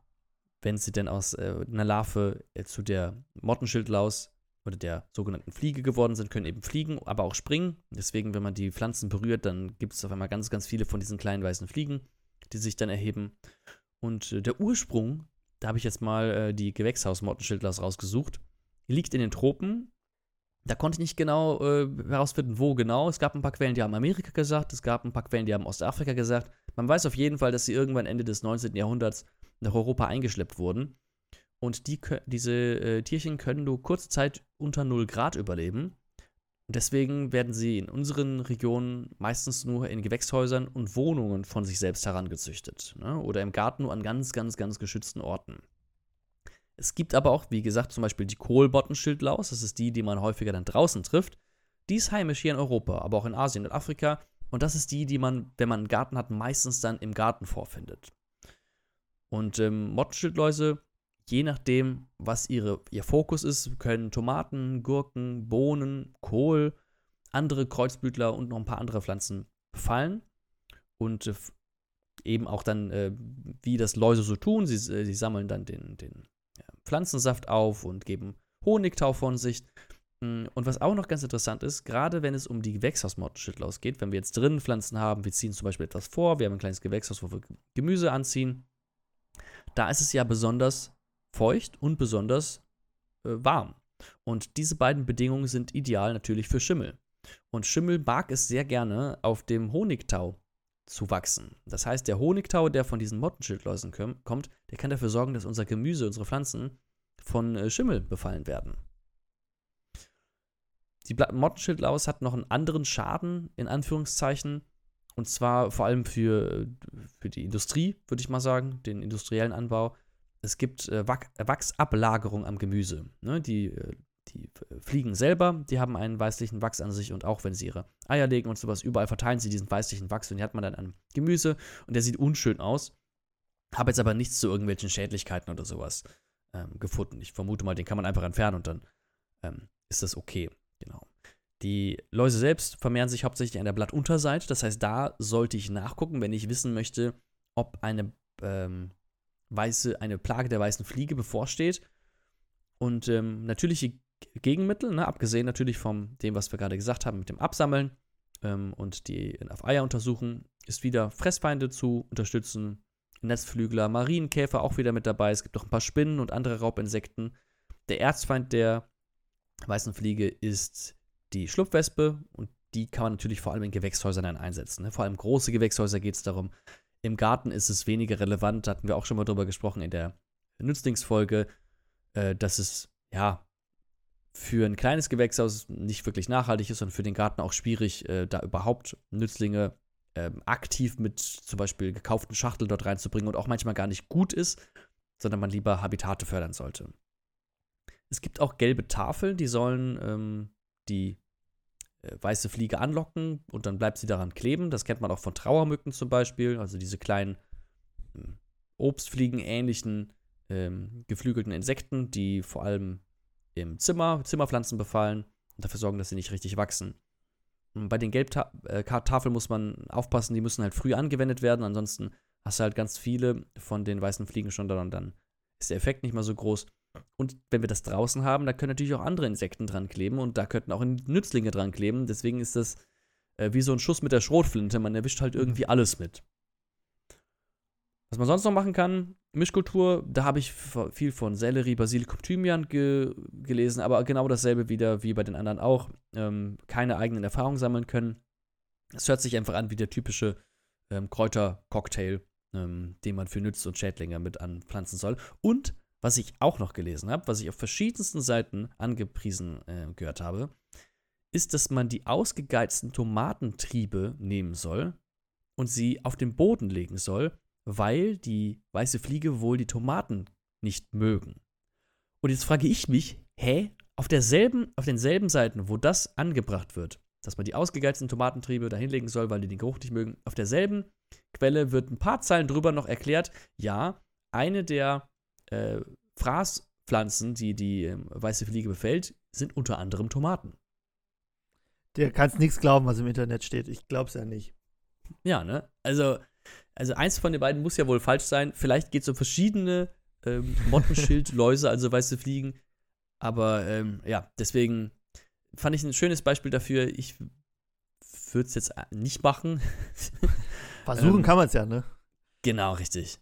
wenn sie denn aus äh, einer Larve äh, zu der Mottenschildlaus oder der sogenannten Fliege geworden sind, können eben fliegen, aber auch springen. Deswegen, wenn man die Pflanzen berührt, dann gibt es auf einmal ganz, ganz viele von diesen kleinen weißen Fliegen, die sich dann erheben. Und äh, der Ursprung, da habe ich jetzt mal äh, die Gewächshaus-Mottenschildlaus rausgesucht, liegt in den Tropen. Da konnte ich nicht genau äh, herausfinden, wo genau. Es gab ein paar Quellen, die haben Amerika gesagt, es gab ein paar Quellen, die haben Ostafrika gesagt. Man weiß auf jeden Fall, dass sie irgendwann Ende des 19. Jahrhunderts nach Europa eingeschleppt wurden. Und die, diese äh, Tierchen können nur kurze Zeit unter 0 Grad überleben. Deswegen werden sie in unseren Regionen meistens nur in Gewächshäusern und Wohnungen von sich selbst herangezüchtet. Ne? Oder im Garten nur an ganz, ganz, ganz geschützten Orten. Es gibt aber auch, wie gesagt, zum Beispiel die Kohlbottenschildlaus. Das ist die, die man häufiger dann draußen trifft. Die ist heimisch hier in Europa, aber auch in Asien und Afrika. Und das ist die, die man, wenn man einen Garten hat, meistens dann im Garten vorfindet. Und ähm, Mottenschildläuse je nachdem, was ihre, ihr Fokus ist, können Tomaten, Gurken, Bohnen, Kohl, andere Kreuzblütler und noch ein paar andere Pflanzen befallen. Und äh, eben auch dann, äh, wie das Läuse so tun, sie, äh, sie sammeln dann den, den Pflanzensaft auf und geben Honigtau von sich. Hm, und was auch noch ganz interessant ist, gerade wenn es um die Gewächshausmottenschildlaus geht, wenn wir jetzt drinnen Pflanzen haben, wir ziehen zum Beispiel etwas vor, wir haben ein kleines Gewächshaus, wo wir Gemüse anziehen, da ist es ja besonders feucht und besonders äh, warm. Und diese beiden Bedingungen sind ideal natürlich für Schimmel. Und Schimmel mag es sehr gerne, auf dem Honigtau zu wachsen. Das heißt, der Honigtau, der von diesen Mottenschildläusen kommt, der kann dafür sorgen, dass unser Gemüse, unsere Pflanzen von äh, Schimmel befallen werden. Die Mottenschildlaus hat noch einen anderen Schaden, in Anführungszeichen. Und zwar vor allem für, für die Industrie, würde ich mal sagen, den industriellen Anbau es gibt äh, Wachsablagerung am Gemüse. Ne? Die, äh, die Fliegen selber, die haben einen weißlichen Wachs an sich und auch wenn sie ihre Eier legen und sowas, überall verteilen sie diesen weißlichen Wachs und die hat man dann an Gemüse und der sieht unschön aus. Habe jetzt aber nichts zu irgendwelchen Schädlichkeiten oder sowas ähm, gefunden. Ich vermute mal, den kann man einfach entfernen und dann ähm, ist das okay. Genau. Die Läuse selbst vermehren sich hauptsächlich an der Blattunterseite. Das heißt, da sollte ich nachgucken, wenn ich wissen möchte, ob eine ähm, weiße, eine Plage der weißen Fliege bevorsteht. Und ähm, natürliche Gegenmittel, ne, abgesehen natürlich von dem, was wir gerade gesagt haben, mit dem Absammeln ähm, und die auf Eier untersuchen, ist wieder Fressfeinde zu unterstützen. Netzflügler, Marienkäfer auch wieder mit dabei. Es gibt auch ein paar Spinnen und andere Raubinsekten. Der Erzfeind der weißen Fliege ist die Schlupfwespe und die kann man natürlich vor allem in Gewächshäusern einsetzen. Ne? Vor allem große Gewächshäuser geht es darum, im Garten ist es weniger relevant, da hatten wir auch schon mal drüber gesprochen in der Nützlingsfolge, äh, dass es ja für ein kleines Gewächshaus nicht wirklich nachhaltig ist und für den Garten auch schwierig, äh, da überhaupt Nützlinge äh, aktiv mit zum Beispiel gekauften Schachteln dort reinzubringen und auch manchmal gar nicht gut ist, sondern man lieber Habitate fördern sollte. Es gibt auch gelbe Tafeln, die sollen ähm, die äh, weiße Fliege anlocken und dann bleibt sie daran kleben. Das kennt man auch von Trauermücken zum Beispiel, also diese kleinen ähm, Obstfliegen ähnlichen ähm, geflügelten Insekten, die vor allem im Zimmer, Zimmerpflanzen befallen und dafür sorgen, dass sie nicht richtig wachsen. Bei den Gelbtafeln muss man aufpassen, die müssen halt früh angewendet werden, ansonsten hast du halt ganz viele von den weißen Fliegen schon da und dann ist der Effekt nicht mal so groß. Und wenn wir das draußen haben, da können natürlich auch andere Insekten dran kleben und da könnten auch Nützlinge dran kleben. Deswegen ist das äh, wie so ein Schuss mit der Schrotflinte. Man erwischt halt irgendwie mhm. alles mit. Was man sonst noch machen kann, Mischkultur, da habe ich viel von Sellerie, Basilikum, Thymian ge gelesen, aber genau dasselbe wieder wie bei den anderen auch. Ähm, keine eigenen Erfahrungen sammeln können. Es hört sich einfach an wie der typische ähm, Kräutercocktail, ähm, den man für Nütz und Schädlinge mit anpflanzen soll. Und was ich auch noch gelesen habe, was ich auf verschiedensten Seiten angepriesen äh, gehört habe, ist, dass man die ausgegeizten Tomatentriebe nehmen soll und sie auf den Boden legen soll, weil die weiße Fliege wohl die Tomaten nicht mögen. Und jetzt frage ich mich, hä? Auf derselben, auf denselben Seiten, wo das angebracht wird, dass man die ausgegeizten Tomatentriebe da hinlegen soll, weil die den Geruch nicht mögen, auf derselben Quelle wird ein paar Zeilen drüber noch erklärt, ja, eine der äh, Fraßpflanzen, die die äh, weiße Fliege befällt, sind unter anderem Tomaten. Der kannst nichts glauben, was im Internet steht. Ich glaub's ja nicht. Ja, ne? Also, also eins von den beiden muss ja wohl falsch sein. Vielleicht geht es um verschiedene ähm, Mottenschildläuse, also weiße Fliegen. Aber ähm, ja, deswegen fand ich ein schönes Beispiel dafür. Ich würde es jetzt nicht machen. Versuchen ähm, kann man es ja, ne? Genau, richtig.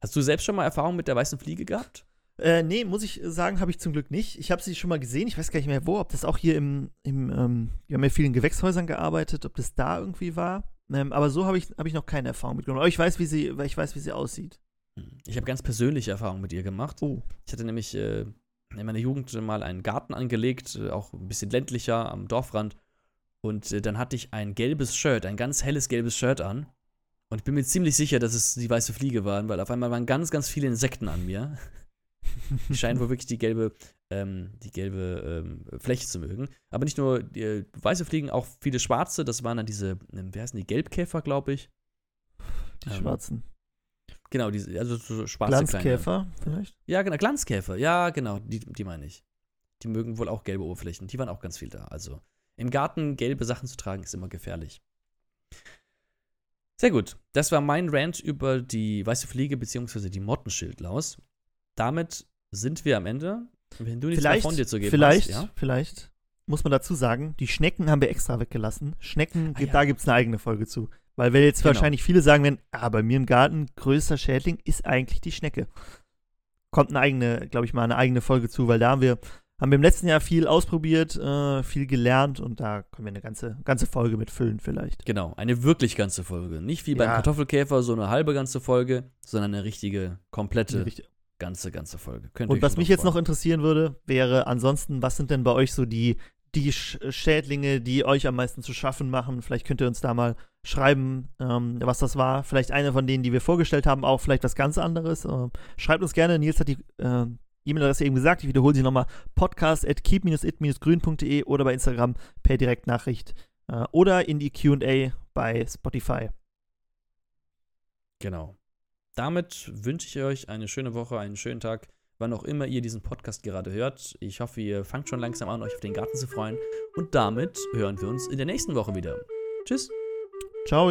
Hast du selbst schon mal Erfahrung mit der weißen Fliege gehabt? Äh, nee, muss ich sagen, habe ich zum Glück nicht. Ich habe sie schon mal gesehen, ich weiß gar nicht mehr wo, ob das auch hier im, im ähm, wir haben ja vielen Gewächshäusern gearbeitet, ob das da irgendwie war. Ähm, aber so habe ich, hab ich noch keine Erfahrung mitgenommen. Aber ich weiß, wie sie, ich weiß, wie sie aussieht. Hm. Ich habe ganz persönliche Erfahrungen mit ihr gemacht. Oh. Ich hatte nämlich äh, in meiner Jugend mal einen Garten angelegt, äh, auch ein bisschen ländlicher am Dorfrand. Und äh, dann hatte ich ein gelbes Shirt, ein ganz helles gelbes Shirt an. Und ich bin mir ziemlich sicher, dass es die weiße Fliege waren, weil auf einmal waren ganz, ganz viele Insekten an mir. die scheinen wohl wirklich die gelbe, ähm, die gelbe ähm, Fläche zu mögen. Aber nicht nur die, äh, weiße Fliegen, auch viele schwarze. Das waren dann diese, ähm, wie heißen die, Gelbkäfer, glaube ich. Die ähm, schwarzen. Genau, diese, also so schwarze Glanzkäfer kleine. vielleicht? Ja, genau, Glanzkäfer. Ja, genau, die, die meine ich. Die mögen wohl auch gelbe Oberflächen. Die waren auch ganz viel da. Also im Garten gelbe Sachen zu tragen ist immer gefährlich. Sehr gut. Das war mein Rant über die weiße Fliege bzw. die Mottenschildlaus. Damit sind wir am Ende. Wenn du nichts vielleicht, von dir zu geben vielleicht, hast, ja? Vielleicht muss man dazu sagen, die Schnecken haben wir extra weggelassen. Schnecken, ah, ja. da gibt es eine eigene Folge zu. Weil wir jetzt genau. wahrscheinlich viele sagen werden, ah, bei mir im Garten größter Schädling ist eigentlich die Schnecke. Kommt eine eigene, glaube ich mal, eine eigene Folge zu, weil da haben wir haben wir im letzten Jahr viel ausprobiert, äh, viel gelernt und da können wir eine ganze, ganze Folge mitfüllen vielleicht. Genau, eine wirklich ganze Folge. Nicht wie beim ja. Kartoffelkäfer so eine halbe ganze Folge, sondern eine richtige, komplette, eine richtige. Ganze, ganze Folge. Könnt und was mich jetzt noch interessieren würde, wäre ansonsten, was sind denn bei euch so die, die Schädlinge, die euch am meisten zu schaffen machen? Vielleicht könnt ihr uns da mal schreiben, ähm, was das war. Vielleicht eine von denen, die wir vorgestellt haben, auch vielleicht was ganz anderes. Äh, schreibt uns gerne. Nils hat die äh, E-Mail-Adresse eben gesagt. Ich wiederhole sie nochmal: podcast at keep-it-grün.de oder bei Instagram per Direktnachricht äh, oder in die QA bei Spotify. Genau. Damit wünsche ich euch eine schöne Woche, einen schönen Tag, wann auch immer ihr diesen Podcast gerade hört. Ich hoffe, ihr fangt schon langsam an, euch auf den Garten zu freuen. Und damit hören wir uns in der nächsten Woche wieder. Tschüss. Ciao.